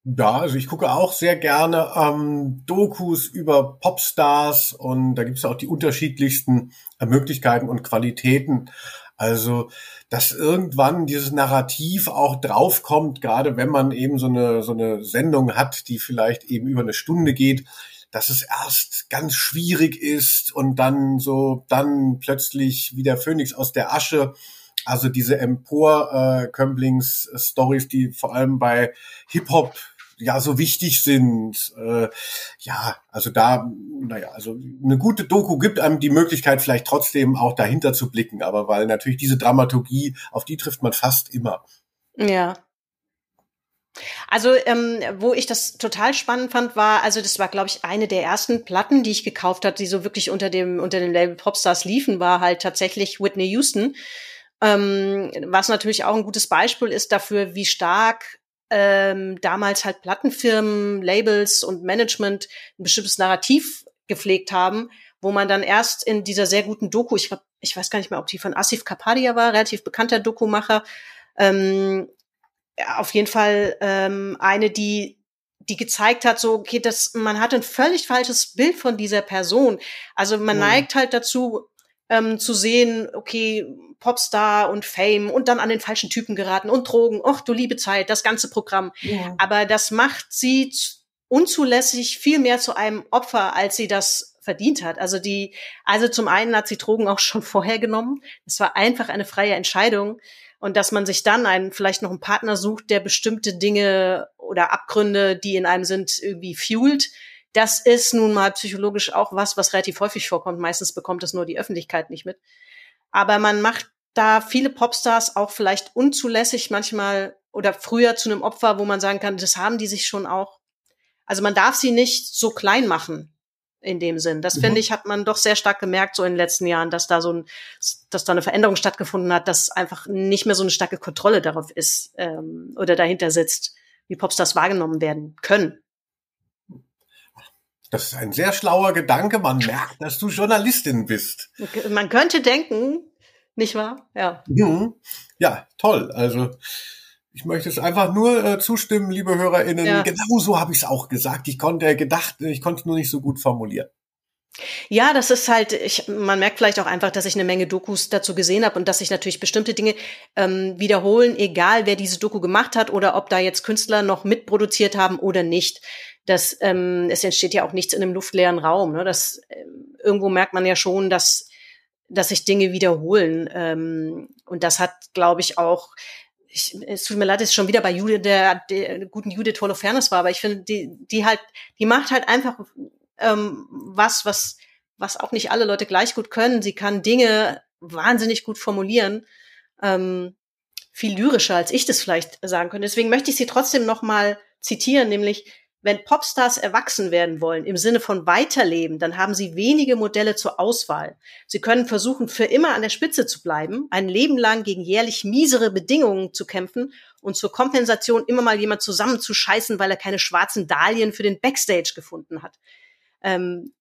Ja, also ich gucke auch sehr gerne ähm, Dokus über Popstars und da gibt es auch die unterschiedlichsten äh, Möglichkeiten und Qualitäten. Also, dass irgendwann dieses Narrativ auch draufkommt, gerade wenn man eben so eine, so eine Sendung hat, die vielleicht eben über eine Stunde geht, dass es erst ganz schwierig ist und dann so, dann plötzlich wie der Phönix aus der Asche. Also diese Empor-Kömblings-Stories, die vor allem bei Hip-Hop ja so wichtig sind. Äh, ja, also da, naja, also eine gute Doku gibt einem die Möglichkeit, vielleicht trotzdem auch dahinter zu blicken, aber weil natürlich diese Dramaturgie, auf die trifft man fast immer. Ja, also, ähm, wo ich das total spannend fand, war, also das war, glaube ich, eine der ersten Platten, die ich gekauft habe, die so wirklich unter dem, unter dem Label Popstars liefen, war halt tatsächlich Whitney Houston. Ähm, was natürlich auch ein gutes Beispiel ist dafür, wie stark ähm, damals halt Plattenfirmen, Labels und Management ein bestimmtes Narrativ gepflegt haben, wo man dann erst in dieser sehr guten Doku, ich glaube, ich weiß gar nicht mehr, ob die von Asif Kapadia war, relativ bekannter Dokumacher, ähm, auf jeden Fall ähm, eine, die die gezeigt hat, so, okay, das, man hat ein völlig falsches Bild von dieser Person. Also man mhm. neigt halt dazu, ähm, zu sehen, okay, Popstar und Fame und dann an den falschen Typen geraten und Drogen, ach du liebe Zeit, das ganze Programm. Ja. Aber das macht sie unzulässig viel mehr zu einem Opfer, als sie das verdient hat. Also die, also zum einen hat sie Drogen auch schon vorher genommen. Es war einfach eine freie Entscheidung und dass man sich dann einen, vielleicht noch einen Partner sucht, der bestimmte Dinge oder Abgründe, die in einem sind, irgendwie fuelt. Das ist nun mal psychologisch auch was, was relativ häufig vorkommt. Meistens bekommt es nur die Öffentlichkeit nicht mit. Aber man macht da viele Popstars auch vielleicht unzulässig manchmal oder früher zu einem Opfer, wo man sagen kann, das haben die sich schon auch. Also man darf sie nicht so klein machen in dem Sinn. Das mhm. finde ich, hat man doch sehr stark gemerkt so in den letzten Jahren, dass da so ein, dass da eine Veränderung stattgefunden hat, dass einfach nicht mehr so eine starke Kontrolle darauf ist ähm, oder dahinter sitzt, wie Popstars wahrgenommen werden können. Das ist ein sehr schlauer Gedanke. Man merkt, dass du Journalistin bist. Man könnte denken, nicht wahr? Ja. Mhm. Ja, toll. Also ich möchte es einfach nur äh, zustimmen, liebe HörerInnen. Ja. Genau so habe ich es auch gesagt. Ich konnte gedacht, ich konnte nur nicht so gut formulieren. Ja, das ist halt, ich, man merkt vielleicht auch einfach, dass ich eine Menge Dokus dazu gesehen habe und dass sich natürlich bestimmte Dinge ähm, wiederholen, egal wer diese Doku gemacht hat oder ob da jetzt Künstler noch mitproduziert haben oder nicht. Das, ähm, es entsteht ja auch nichts in einem luftleeren Raum. Ne? Das, äh, irgendwo merkt man ja schon, dass, dass sich Dinge wiederholen. Ähm, und das hat, glaube ich, auch ich, es tut mir leid, dass ich schon wieder bei Judith, der, der guten Judith Holofernes war, aber ich finde, die, die halt, die macht halt einfach ähm, was, was, was auch nicht alle Leute gleich gut können. Sie kann Dinge wahnsinnig gut formulieren, ähm, viel lyrischer, als ich das vielleicht sagen könnte. Deswegen möchte ich sie trotzdem noch mal zitieren, nämlich wenn Popstars erwachsen werden wollen, im Sinne von weiterleben, dann haben sie wenige Modelle zur Auswahl. Sie können versuchen, für immer an der Spitze zu bleiben, ein Leben lang gegen jährlich miesere Bedingungen zu kämpfen und zur Kompensation immer mal jemand zusammenzuscheißen, weil er keine schwarzen Dahlien für den Backstage gefunden hat. Ähm,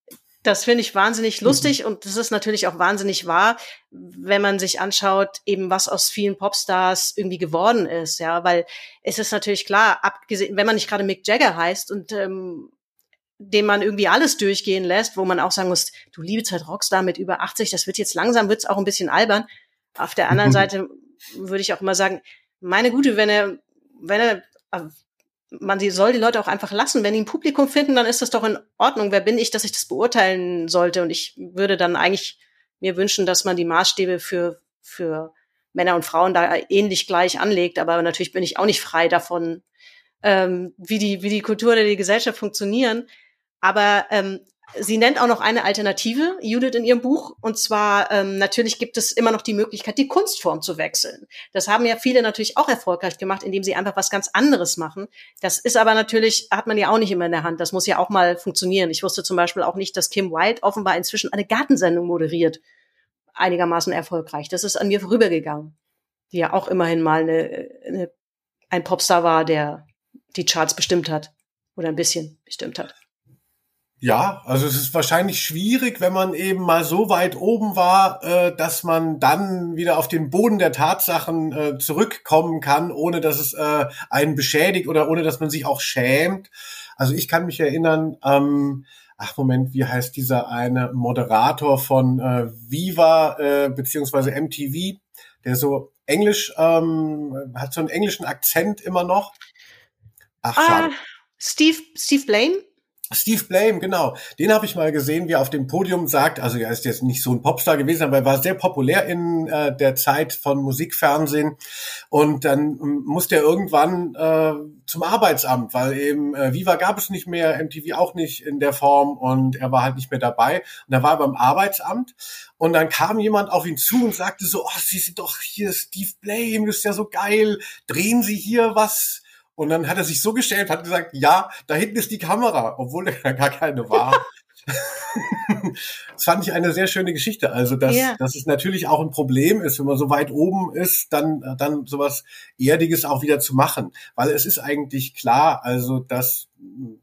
das finde ich wahnsinnig mhm. lustig und das ist natürlich auch wahnsinnig wahr, wenn man sich anschaut, eben was aus vielen Popstars irgendwie geworden ist, ja, weil es ist natürlich klar, abgesehen, wenn man nicht gerade Mick Jagger heißt und ähm, dem man irgendwie alles durchgehen lässt, wo man auch sagen muss, du liebe Zeit Rockstar mit über 80, das wird jetzt langsam, wird's auch ein bisschen albern. Auf der anderen Seite würde ich auch immer sagen, meine Gute, wenn er, wenn er man soll die Leute auch einfach lassen. Wenn die ein Publikum finden, dann ist das doch in Ordnung. Wer bin ich, dass ich das beurteilen sollte? Und ich würde dann eigentlich mir wünschen, dass man die Maßstäbe für, für Männer und Frauen da ähnlich gleich anlegt. Aber natürlich bin ich auch nicht frei davon, ähm, wie die, wie die Kultur oder die Gesellschaft funktionieren. Aber ähm, Sie nennt auch noch eine Alternative, Judith, in ihrem Buch. Und zwar, ähm, natürlich gibt es immer noch die Möglichkeit, die Kunstform zu wechseln. Das haben ja viele natürlich auch erfolgreich gemacht, indem sie einfach was ganz anderes machen. Das ist aber natürlich, hat man ja auch nicht immer in der Hand. Das muss ja auch mal funktionieren. Ich wusste zum Beispiel auch nicht, dass Kim White offenbar inzwischen eine Gartensendung moderiert. Einigermaßen erfolgreich. Das ist an mir vorübergegangen. Die ja auch immerhin mal eine, eine, ein Popstar war, der die Charts bestimmt hat. Oder ein bisschen bestimmt hat. Ja, also es ist wahrscheinlich schwierig, wenn man eben mal so weit oben war, äh, dass man dann wieder auf den Boden der Tatsachen äh, zurückkommen kann, ohne dass es äh, einen beschädigt oder ohne dass man sich auch schämt. Also ich kann mich erinnern, ähm, ach Moment, wie heißt dieser eine Moderator von äh, Viva äh, beziehungsweise MTV, der so Englisch ähm, hat so einen englischen Akzent immer noch. Ach, schade. Uh, Steve Steve Blaine? Steve Blame, genau. Den habe ich mal gesehen, wie er auf dem Podium sagt, also er ist jetzt nicht so ein Popstar gewesen, aber er war sehr populär in äh, der Zeit von Musikfernsehen. Und dann ähm, musste er irgendwann äh, zum Arbeitsamt, weil eben äh, Viva gab es nicht mehr, MTV auch nicht in der Form und er war halt nicht mehr dabei. Und er war beim Arbeitsamt und dann kam jemand auf ihn zu und sagte so, oh, Sie sind doch hier Steve Blame, das ist ja so geil, drehen Sie hier was und dann hat er sich so gestellt, hat gesagt, ja, da hinten ist die Kamera, obwohl da gar keine war. das fand ich eine sehr schöne Geschichte. Also, dass, ja. dass es natürlich auch ein Problem ist, wenn man so weit oben ist, dann, dann sowas Erdiges auch wieder zu machen. Weil es ist eigentlich klar, also, dass,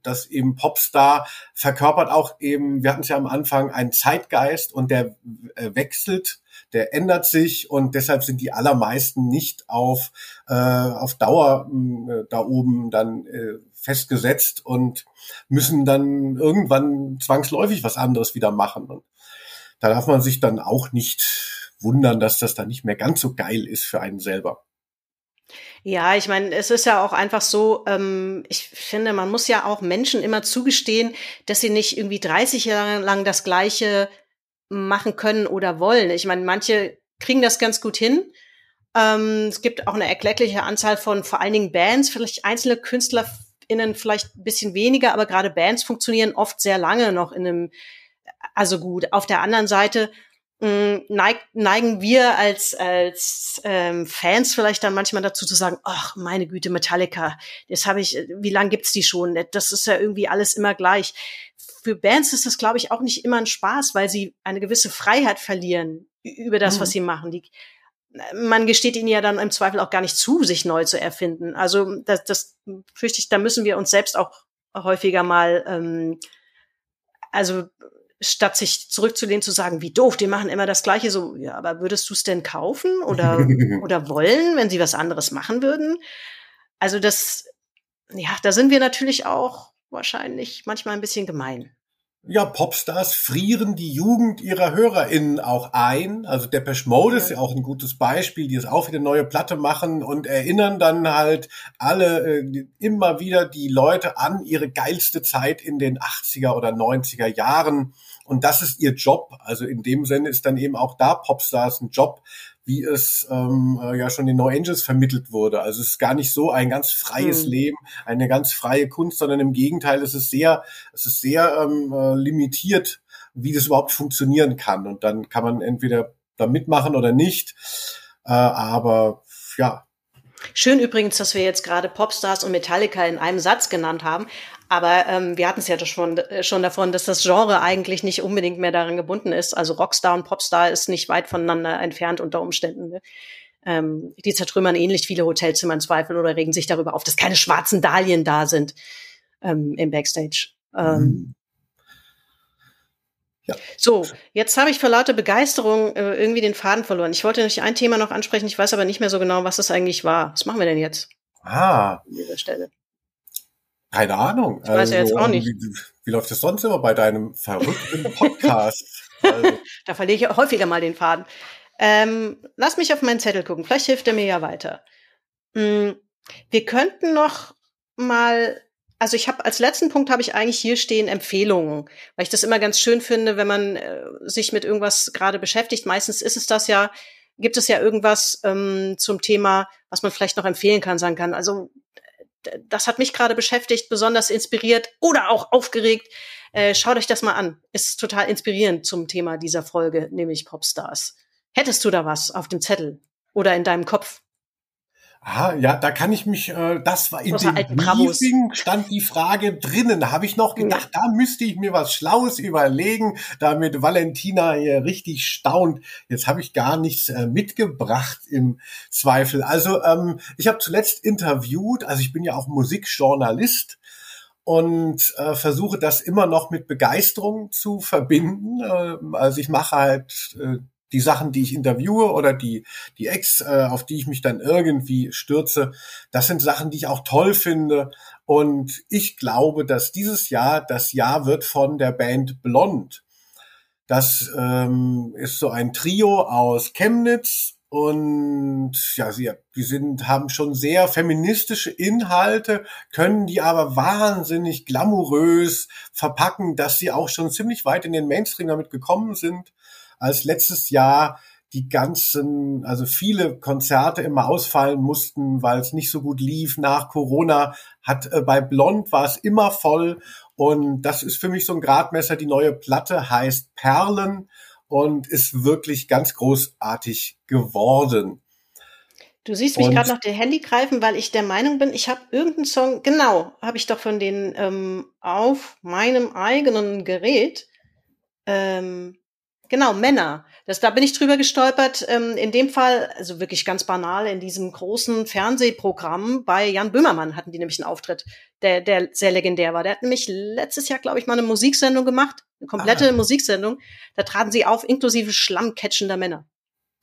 dass eben Popstar verkörpert auch eben, wir hatten es ja am Anfang, einen Zeitgeist und der äh, wechselt der ändert sich und deshalb sind die allermeisten nicht auf, äh, auf Dauer äh, da oben dann äh, festgesetzt und müssen dann irgendwann zwangsläufig was anderes wieder machen. Und da darf man sich dann auch nicht wundern, dass das dann nicht mehr ganz so geil ist für einen selber. Ja, ich meine, es ist ja auch einfach so, ähm, ich finde, man muss ja auch Menschen immer zugestehen, dass sie nicht irgendwie 30 Jahre lang das gleiche machen können oder wollen. Ich meine, manche kriegen das ganz gut hin. Ähm, es gibt auch eine erkleckliche Anzahl von vor allen Dingen Bands, vielleicht einzelne KünstlerInnen vielleicht ein bisschen weniger, aber gerade Bands funktionieren oft sehr lange noch in einem, also gut. Auf der anderen Seite neig, neigen wir als, als ähm, Fans vielleicht dann manchmal dazu zu sagen, ach, meine Güte, Metallica, das habe ich, wie lange gibt's die schon? Das ist ja irgendwie alles immer gleich für Bands ist das, glaube ich, auch nicht immer ein Spaß, weil sie eine gewisse Freiheit verlieren über das, mhm. was sie machen. Die, man gesteht ihnen ja dann im Zweifel auch gar nicht zu, sich neu zu erfinden. Also das, das fürchte ich, da müssen wir uns selbst auch häufiger mal, ähm, also statt sich zurückzulehnen zu sagen, wie doof, die machen immer das Gleiche, so, ja, aber würdest du es denn kaufen oder, oder wollen, wenn sie was anderes machen würden? Also das, ja, da sind wir natürlich auch wahrscheinlich manchmal ein bisschen gemein. ja, Popstars frieren die Jugend ihrer HörerInnen auch ein. Also Depeche Mode ist ja auch ein gutes Beispiel, die jetzt auch wieder neue Platte machen und erinnern dann halt alle äh, immer wieder die Leute an ihre geilste Zeit in den 80er oder 90er Jahren. Und das ist ihr Job. Also in dem Sinne ist dann eben auch da Popstars ein Job, wie es ähm, äh, ja schon in No Angels vermittelt wurde. Also es ist gar nicht so ein ganz freies hm. Leben, eine ganz freie Kunst, sondern im Gegenteil, es ist sehr, es ist sehr ähm, äh, limitiert, wie das überhaupt funktionieren kann. Und dann kann man entweder da mitmachen oder nicht. Äh, aber ja, Schön übrigens, dass wir jetzt gerade Popstars und Metallica in einem Satz genannt haben. Aber ähm, wir hatten es ja schon, äh, schon davon, dass das Genre eigentlich nicht unbedingt mehr daran gebunden ist. Also Rockstar und Popstar ist nicht weit voneinander entfernt unter Umständen. Ne? Ähm, die zertrümmern ähnlich viele Hotelzimmer in Zweifel oder regen sich darüber auf, dass keine schwarzen Dahlien da sind ähm, im Backstage. Ähm, mhm. Ja. So, jetzt habe ich vor lauter Begeisterung äh, irgendwie den Faden verloren. Ich wollte nicht ein Thema noch ansprechen, ich weiß aber nicht mehr so genau, was das eigentlich war. Was machen wir denn jetzt? Ah. An dieser Stelle. Keine Ahnung. Ich weiß also, ja jetzt auch also, nicht. Wie, wie, läuft das sonst immer bei deinem verrückten Podcast? also. Da verliere ich häufiger mal den Faden. Ähm, lass mich auf meinen Zettel gucken. Vielleicht hilft er mir ja weiter. Hm, wir könnten noch mal also ich habe als letzten Punkt habe ich eigentlich hier stehen Empfehlungen, weil ich das immer ganz schön finde, wenn man äh, sich mit irgendwas gerade beschäftigt. Meistens ist es das ja, gibt es ja irgendwas ähm, zum Thema, was man vielleicht noch empfehlen kann, sagen kann. Also das hat mich gerade beschäftigt, besonders inspiriert oder auch aufgeregt. Äh, schaut euch das mal an. Ist total inspirierend zum Thema dieser Folge, nämlich Popstars. Hättest du da was auf dem Zettel oder in deinem Kopf? Ah, ja, da kann ich mich, äh, das war in Aus dem Briefing stand die Frage drinnen. Habe ich noch gedacht, ja. da müsste ich mir was Schlaues überlegen, damit Valentina hier richtig staunt. Jetzt habe ich gar nichts äh, mitgebracht im Zweifel. Also ähm, ich habe zuletzt interviewt, also ich bin ja auch Musikjournalist und äh, versuche das immer noch mit Begeisterung zu verbinden. Äh, also ich mache halt äh, die Sachen, die ich interviewe oder die, die Ex, äh, auf die ich mich dann irgendwie stürze, das sind Sachen, die ich auch toll finde. Und ich glaube, dass dieses Jahr das Jahr wird von der Band Blond. Das ähm, ist so ein Trio aus Chemnitz und ja, sie, die sind, haben schon sehr feministische Inhalte, können die aber wahnsinnig glamourös verpacken, dass sie auch schon ziemlich weit in den Mainstream damit gekommen sind als letztes Jahr die ganzen, also viele Konzerte immer ausfallen mussten, weil es nicht so gut lief nach Corona, hat äh, bei Blond war es immer voll und das ist für mich so ein Gradmesser. Die neue Platte heißt Perlen und ist wirklich ganz großartig geworden. Du siehst mich gerade noch der Handy greifen, weil ich der Meinung bin, ich habe irgendeinen Song, genau, habe ich doch von denen ähm, auf meinem eigenen Gerät. Ähm, Genau, Männer. Das, da bin ich drüber gestolpert. Ähm, in dem Fall, also wirklich ganz banal, in diesem großen Fernsehprogramm bei Jan Böhmermann hatten die nämlich einen Auftritt, der, der sehr legendär war. Der hat nämlich letztes Jahr, glaube ich, mal eine Musiksendung gemacht, eine komplette ah. Musiksendung. Da traten sie auf, inklusive schlammcatchender Männer.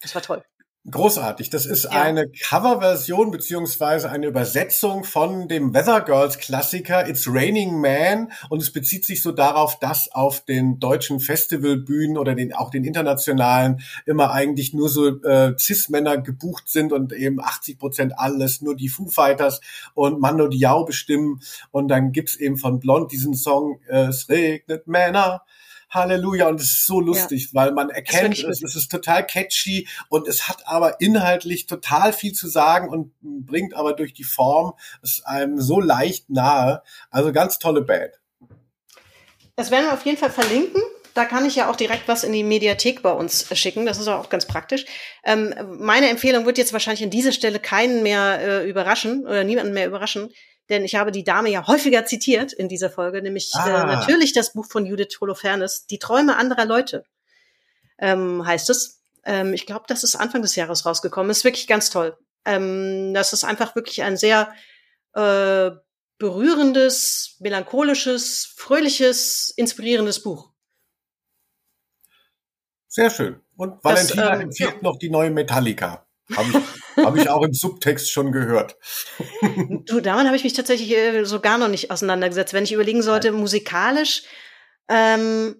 Das war toll. Großartig. Das ist ja. eine Coverversion beziehungsweise eine Übersetzung von dem Weather Girls Klassiker It's Raining Man und es bezieht sich so darauf, dass auf den deutschen Festivalbühnen oder den auch den internationalen immer eigentlich nur so äh, Cis-Männer gebucht sind und eben 80 Prozent alles nur die Foo Fighters und Mando Diao bestimmen und dann gibt's eben von Blond diesen Song äh, Es regnet Männer Halleluja. Und es ist so lustig, ja. weil man erkennt, es, es ist total catchy und es hat aber inhaltlich total viel zu sagen und bringt aber durch die Form es einem so leicht nahe. Also ganz tolle Band. Das werden wir auf jeden Fall verlinken. Da kann ich ja auch direkt was in die Mediathek bei uns schicken. Das ist auch ganz praktisch. Ähm, meine Empfehlung wird jetzt wahrscheinlich an dieser Stelle keinen mehr äh, überraschen oder niemanden mehr überraschen denn ich habe die Dame ja häufiger zitiert in dieser Folge, nämlich äh, ah. äh, natürlich das Buch von Judith Holofernes, Die Träume anderer Leute, ähm, heißt es. Ähm, ich glaube, das ist Anfang des Jahres rausgekommen. Ist wirklich ganz toll. Ähm, das ist einfach wirklich ein sehr äh, berührendes, melancholisches, fröhliches, inspirierendes Buch. Sehr schön. Und Valentina das, ähm, empfiehlt ja. noch die neue Metallica. Habe ich, hab ich auch im Subtext schon gehört. du, damit habe ich mich tatsächlich äh, so gar noch nicht auseinandergesetzt. Wenn ich überlegen sollte, musikalisch, Ähm,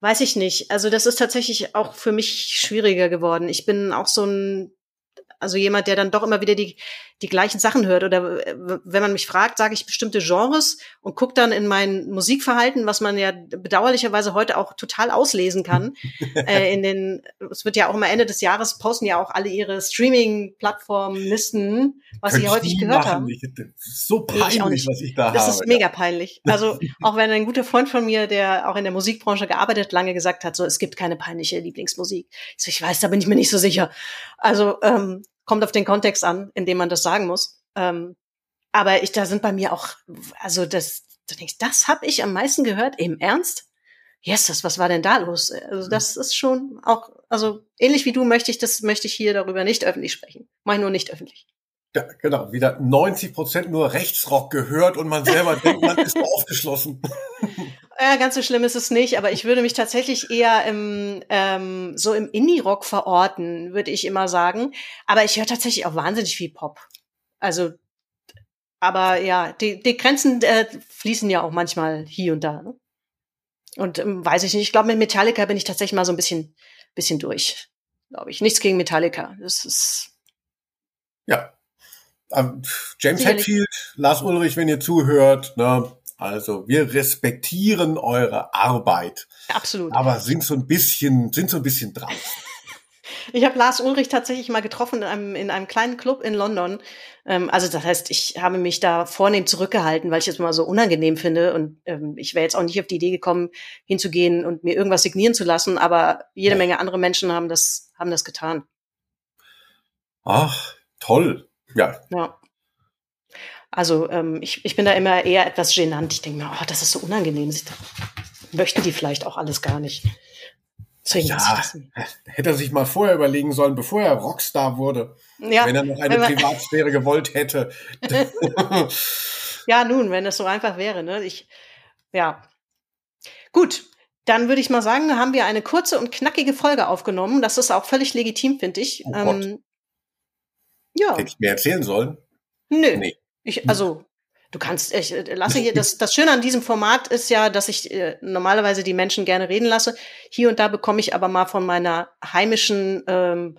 weiß ich nicht. Also das ist tatsächlich auch für mich schwieriger geworden. Ich bin auch so ein also jemand, der dann doch immer wieder die, die gleichen Sachen hört. Oder wenn man mich fragt, sage ich bestimmte Genres und gucke dann in mein Musikverhalten, was man ja bedauerlicherweise heute auch total auslesen kann. äh, in den, es wird ja auch immer Ende des Jahres posten ja auch alle ihre Streaming-Plattform-Listen, was sie häufig gehört machen. haben. Ich, so peinlich, was ich da das habe. Das ist mega peinlich. Also auch wenn ein guter Freund von mir, der auch in der Musikbranche gearbeitet, lange gesagt hat, so es gibt keine peinliche Lieblingsmusik. Ich, so, ich weiß, da bin ich mir nicht so sicher. Also ähm, kommt auf den Kontext an, in dem man das sagen muss. Ähm, aber ich, da sind bei mir auch, also das, du denkst, das habe ich am meisten gehört, im Ernst? Yes, das, was war denn da los? Also das ist schon auch, also ähnlich wie du möchte ich das, möchte ich hier darüber nicht öffentlich sprechen. Mach nur nicht öffentlich. Ja, genau, wieder 90 Prozent nur Rechtsrock gehört und man selber denkt, man ist aufgeschlossen. Ja, ganz so schlimm ist es nicht, aber ich würde mich tatsächlich eher im, ähm, so im Indie-Rock verorten, würde ich immer sagen. Aber ich höre tatsächlich auch wahnsinnig viel Pop. Also, aber ja, die, die Grenzen äh, fließen ja auch manchmal hier und da. Ne? Und ähm, weiß ich nicht, ich glaube, mit Metallica bin ich tatsächlich mal so ein bisschen, bisschen durch, glaube ich. Nichts gegen Metallica. Das ist. Ja. Ähm, James Sicherlich. Hetfield, Lars Ulrich, wenn ihr zuhört, ne, also wir respektieren eure Arbeit. Absolut. Aber sind so ein bisschen, sind so ein bisschen drauf. Ich habe Lars Ulrich tatsächlich mal getroffen in einem, in einem kleinen Club in London. Ähm, also das heißt, ich habe mich da vornehm zurückgehalten, weil ich es mal so unangenehm finde. Und ähm, ich wäre jetzt auch nicht auf die Idee gekommen, hinzugehen und mir irgendwas signieren zu lassen. Aber jede ja. Menge andere Menschen haben das, haben das getan. Ach, toll. Ja. Ja. Also ähm, ich, ich bin da immer eher etwas genannt. Ich denke mir, oh, das ist so unangenehm. Möchten die vielleicht auch alles gar nicht. Deswegen ja, hätte er sich mal vorher überlegen sollen, bevor er Rockstar wurde. Ja, wenn er noch eine Privatsphäre gewollt hätte. ja, nun, wenn es so einfach wäre. Ne? Ich, ja. Gut, dann würde ich mal sagen, haben wir eine kurze und knackige Folge aufgenommen. Das ist auch völlig legitim, finde ich. Oh ähm, ja. Hätte ich mir erzählen sollen? Nö. Nee. Ich, hm. also, du kannst, ich äh, lasse hier, das, das Schöne an diesem Format ist ja, dass ich äh, normalerweise die Menschen gerne reden lasse. Hier und da bekomme ich aber mal von meiner heimischen ähm,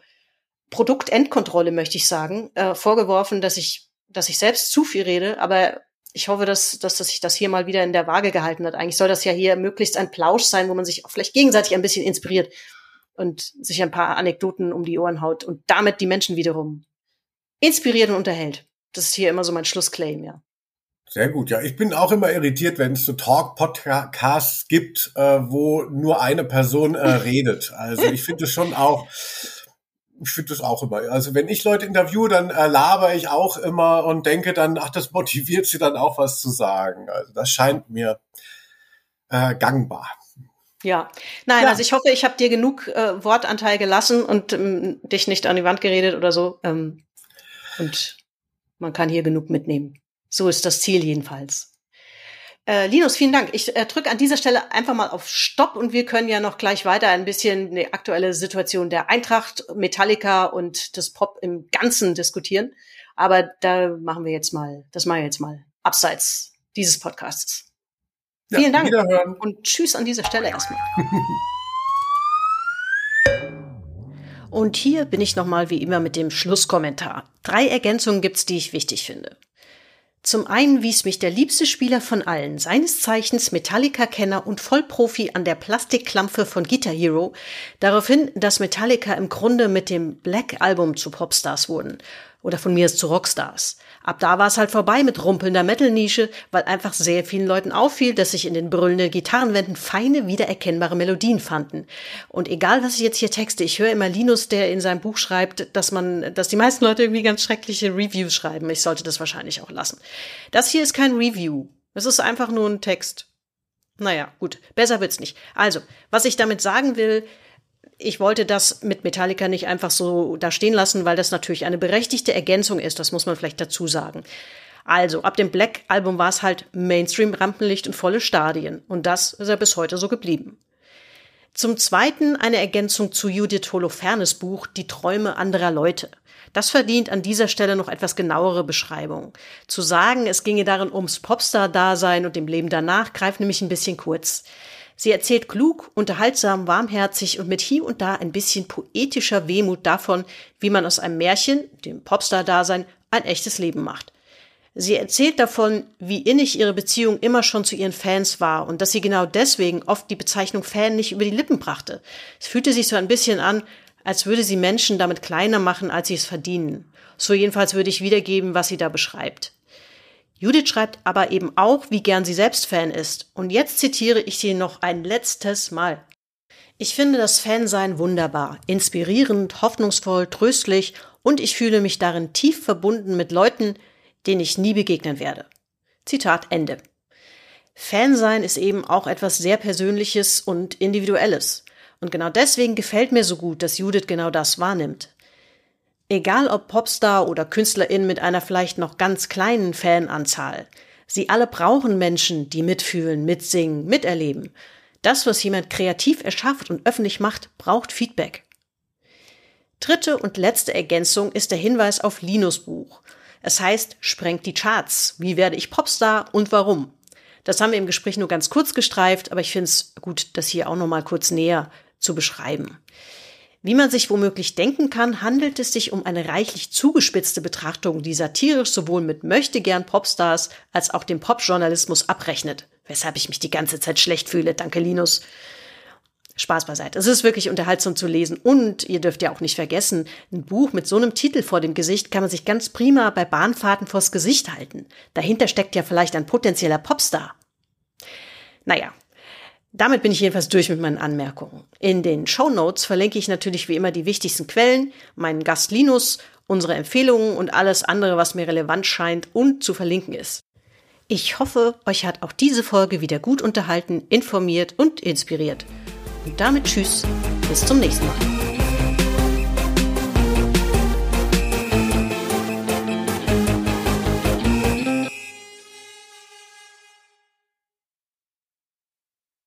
Produktendkontrolle, möchte ich sagen, äh, vorgeworfen, dass ich, dass ich selbst zu viel rede, aber ich hoffe, dass, dass, dass sich das hier mal wieder in der Waage gehalten hat. Eigentlich soll das ja hier möglichst ein Plausch sein, wo man sich auch vielleicht gegenseitig ein bisschen inspiriert und sich ein paar Anekdoten um die Ohren haut und damit die Menschen wiederum inspiriert und unterhält. Das ist hier immer so mein Schlussclaim, ja. Sehr gut, ja. Ich bin auch immer irritiert, wenn es so Talk-Podcasts gibt, äh, wo nur eine Person äh, redet. Also ich finde es schon auch, ich finde das auch immer. Also wenn ich Leute interviewe, dann äh, laber ich auch immer und denke dann, ach, das motiviert sie dann auch was zu sagen. Also das scheint mir äh, gangbar. Ja, nein, ja. also ich hoffe, ich habe dir genug äh, Wortanteil gelassen und ähm, dich nicht an die Wand geredet oder so. Ähm, und man kann hier genug mitnehmen. So ist das Ziel jedenfalls. Äh, Linus, vielen Dank. Ich äh, drücke an dieser Stelle einfach mal auf Stopp und wir können ja noch gleich weiter ein bisschen die aktuelle Situation der Eintracht, Metallica und des Pop im Ganzen diskutieren. Aber da machen wir jetzt mal, das machen wir jetzt mal abseits dieses Podcasts. Ja, vielen Dank und tschüss an dieser Stelle erstmal. Und hier bin ich nochmal wie immer mit dem Schlusskommentar. Drei Ergänzungen gibt's, die ich wichtig finde. Zum einen wies mich der liebste Spieler von allen, seines Zeichens Metallica-Kenner und Vollprofi an der Plastikklampfe von Guitar Hero, darauf hin, dass Metallica im Grunde mit dem Black Album zu Popstars wurden. Oder von mir ist zu Rockstars. Ab da war es halt vorbei mit rumpelnder Metal-Nische, weil einfach sehr vielen Leuten auffiel, dass sich in den brüllenden Gitarrenwänden feine, wiedererkennbare Melodien fanden. Und egal, was ich jetzt hier texte, ich höre immer Linus, der in seinem Buch schreibt, dass man, dass die meisten Leute irgendwie ganz schreckliche Reviews schreiben. Ich sollte das wahrscheinlich auch lassen. Das hier ist kein Review. Es ist einfach nur ein Text. Naja, gut, besser wird's nicht. Also, was ich damit sagen will, ich wollte das mit Metallica nicht einfach so da stehen lassen, weil das natürlich eine berechtigte Ergänzung ist, das muss man vielleicht dazu sagen. Also, ab dem Black Album war es halt Mainstream, Rampenlicht und volle Stadien. Und das ist ja bis heute so geblieben. Zum Zweiten eine Ergänzung zu Judith Holofernes Buch Die Träume anderer Leute. Das verdient an dieser Stelle noch etwas genauere Beschreibung. Zu sagen, es ginge darin ums Popstar-Dasein und dem Leben danach, greift nämlich ein bisschen kurz. Sie erzählt klug, unterhaltsam, warmherzig und mit hier und da ein bisschen poetischer Wehmut davon, wie man aus einem Märchen, dem Popstar-Dasein, ein echtes Leben macht. Sie erzählt davon, wie innig ihre Beziehung immer schon zu ihren Fans war und dass sie genau deswegen oft die Bezeichnung Fan nicht über die Lippen brachte. Es fühlte sich so ein bisschen an, als würde sie Menschen damit kleiner machen, als sie es verdienen. So jedenfalls würde ich wiedergeben, was sie da beschreibt. Judith schreibt aber eben auch, wie gern sie selbst Fan ist. Und jetzt zitiere ich sie noch ein letztes Mal. Ich finde das Fansein wunderbar, inspirierend, hoffnungsvoll, tröstlich und ich fühle mich darin tief verbunden mit Leuten, denen ich nie begegnen werde. Zitat Ende. Fansein ist eben auch etwas sehr Persönliches und Individuelles. Und genau deswegen gefällt mir so gut, dass Judith genau das wahrnimmt. Egal ob Popstar oder Künstlerin mit einer vielleicht noch ganz kleinen Fananzahl. Sie alle brauchen Menschen, die mitfühlen, mitsingen, miterleben. Das, was jemand kreativ erschafft und öffentlich macht, braucht Feedback. Dritte und letzte Ergänzung ist der Hinweis auf Linus Buch. Es heißt, sprengt die Charts. Wie werde ich Popstar und warum? Das haben wir im Gespräch nur ganz kurz gestreift, aber ich finde es gut, das hier auch noch mal kurz näher zu beschreiben. Wie man sich womöglich denken kann, handelt es sich um eine reichlich zugespitzte Betrachtung, die satirisch sowohl mit möchtegern Popstars als auch dem Popjournalismus abrechnet. Weshalb ich mich die ganze Zeit schlecht fühle. Danke, Linus. Spaß beiseite. Es ist wirklich unterhaltsam zu lesen und ihr dürft ja auch nicht vergessen, ein Buch mit so einem Titel vor dem Gesicht kann man sich ganz prima bei Bahnfahrten vors Gesicht halten. Dahinter steckt ja vielleicht ein potenzieller Popstar. Naja, damit bin ich jedenfalls durch mit meinen Anmerkungen. In den Show Notes verlinke ich natürlich wie immer die wichtigsten Quellen, meinen Gast Linus, unsere Empfehlungen und alles andere, was mir relevant scheint und zu verlinken ist. Ich hoffe, euch hat auch diese Folge wieder gut unterhalten, informiert und inspiriert. Und damit tschüss, bis zum nächsten Mal.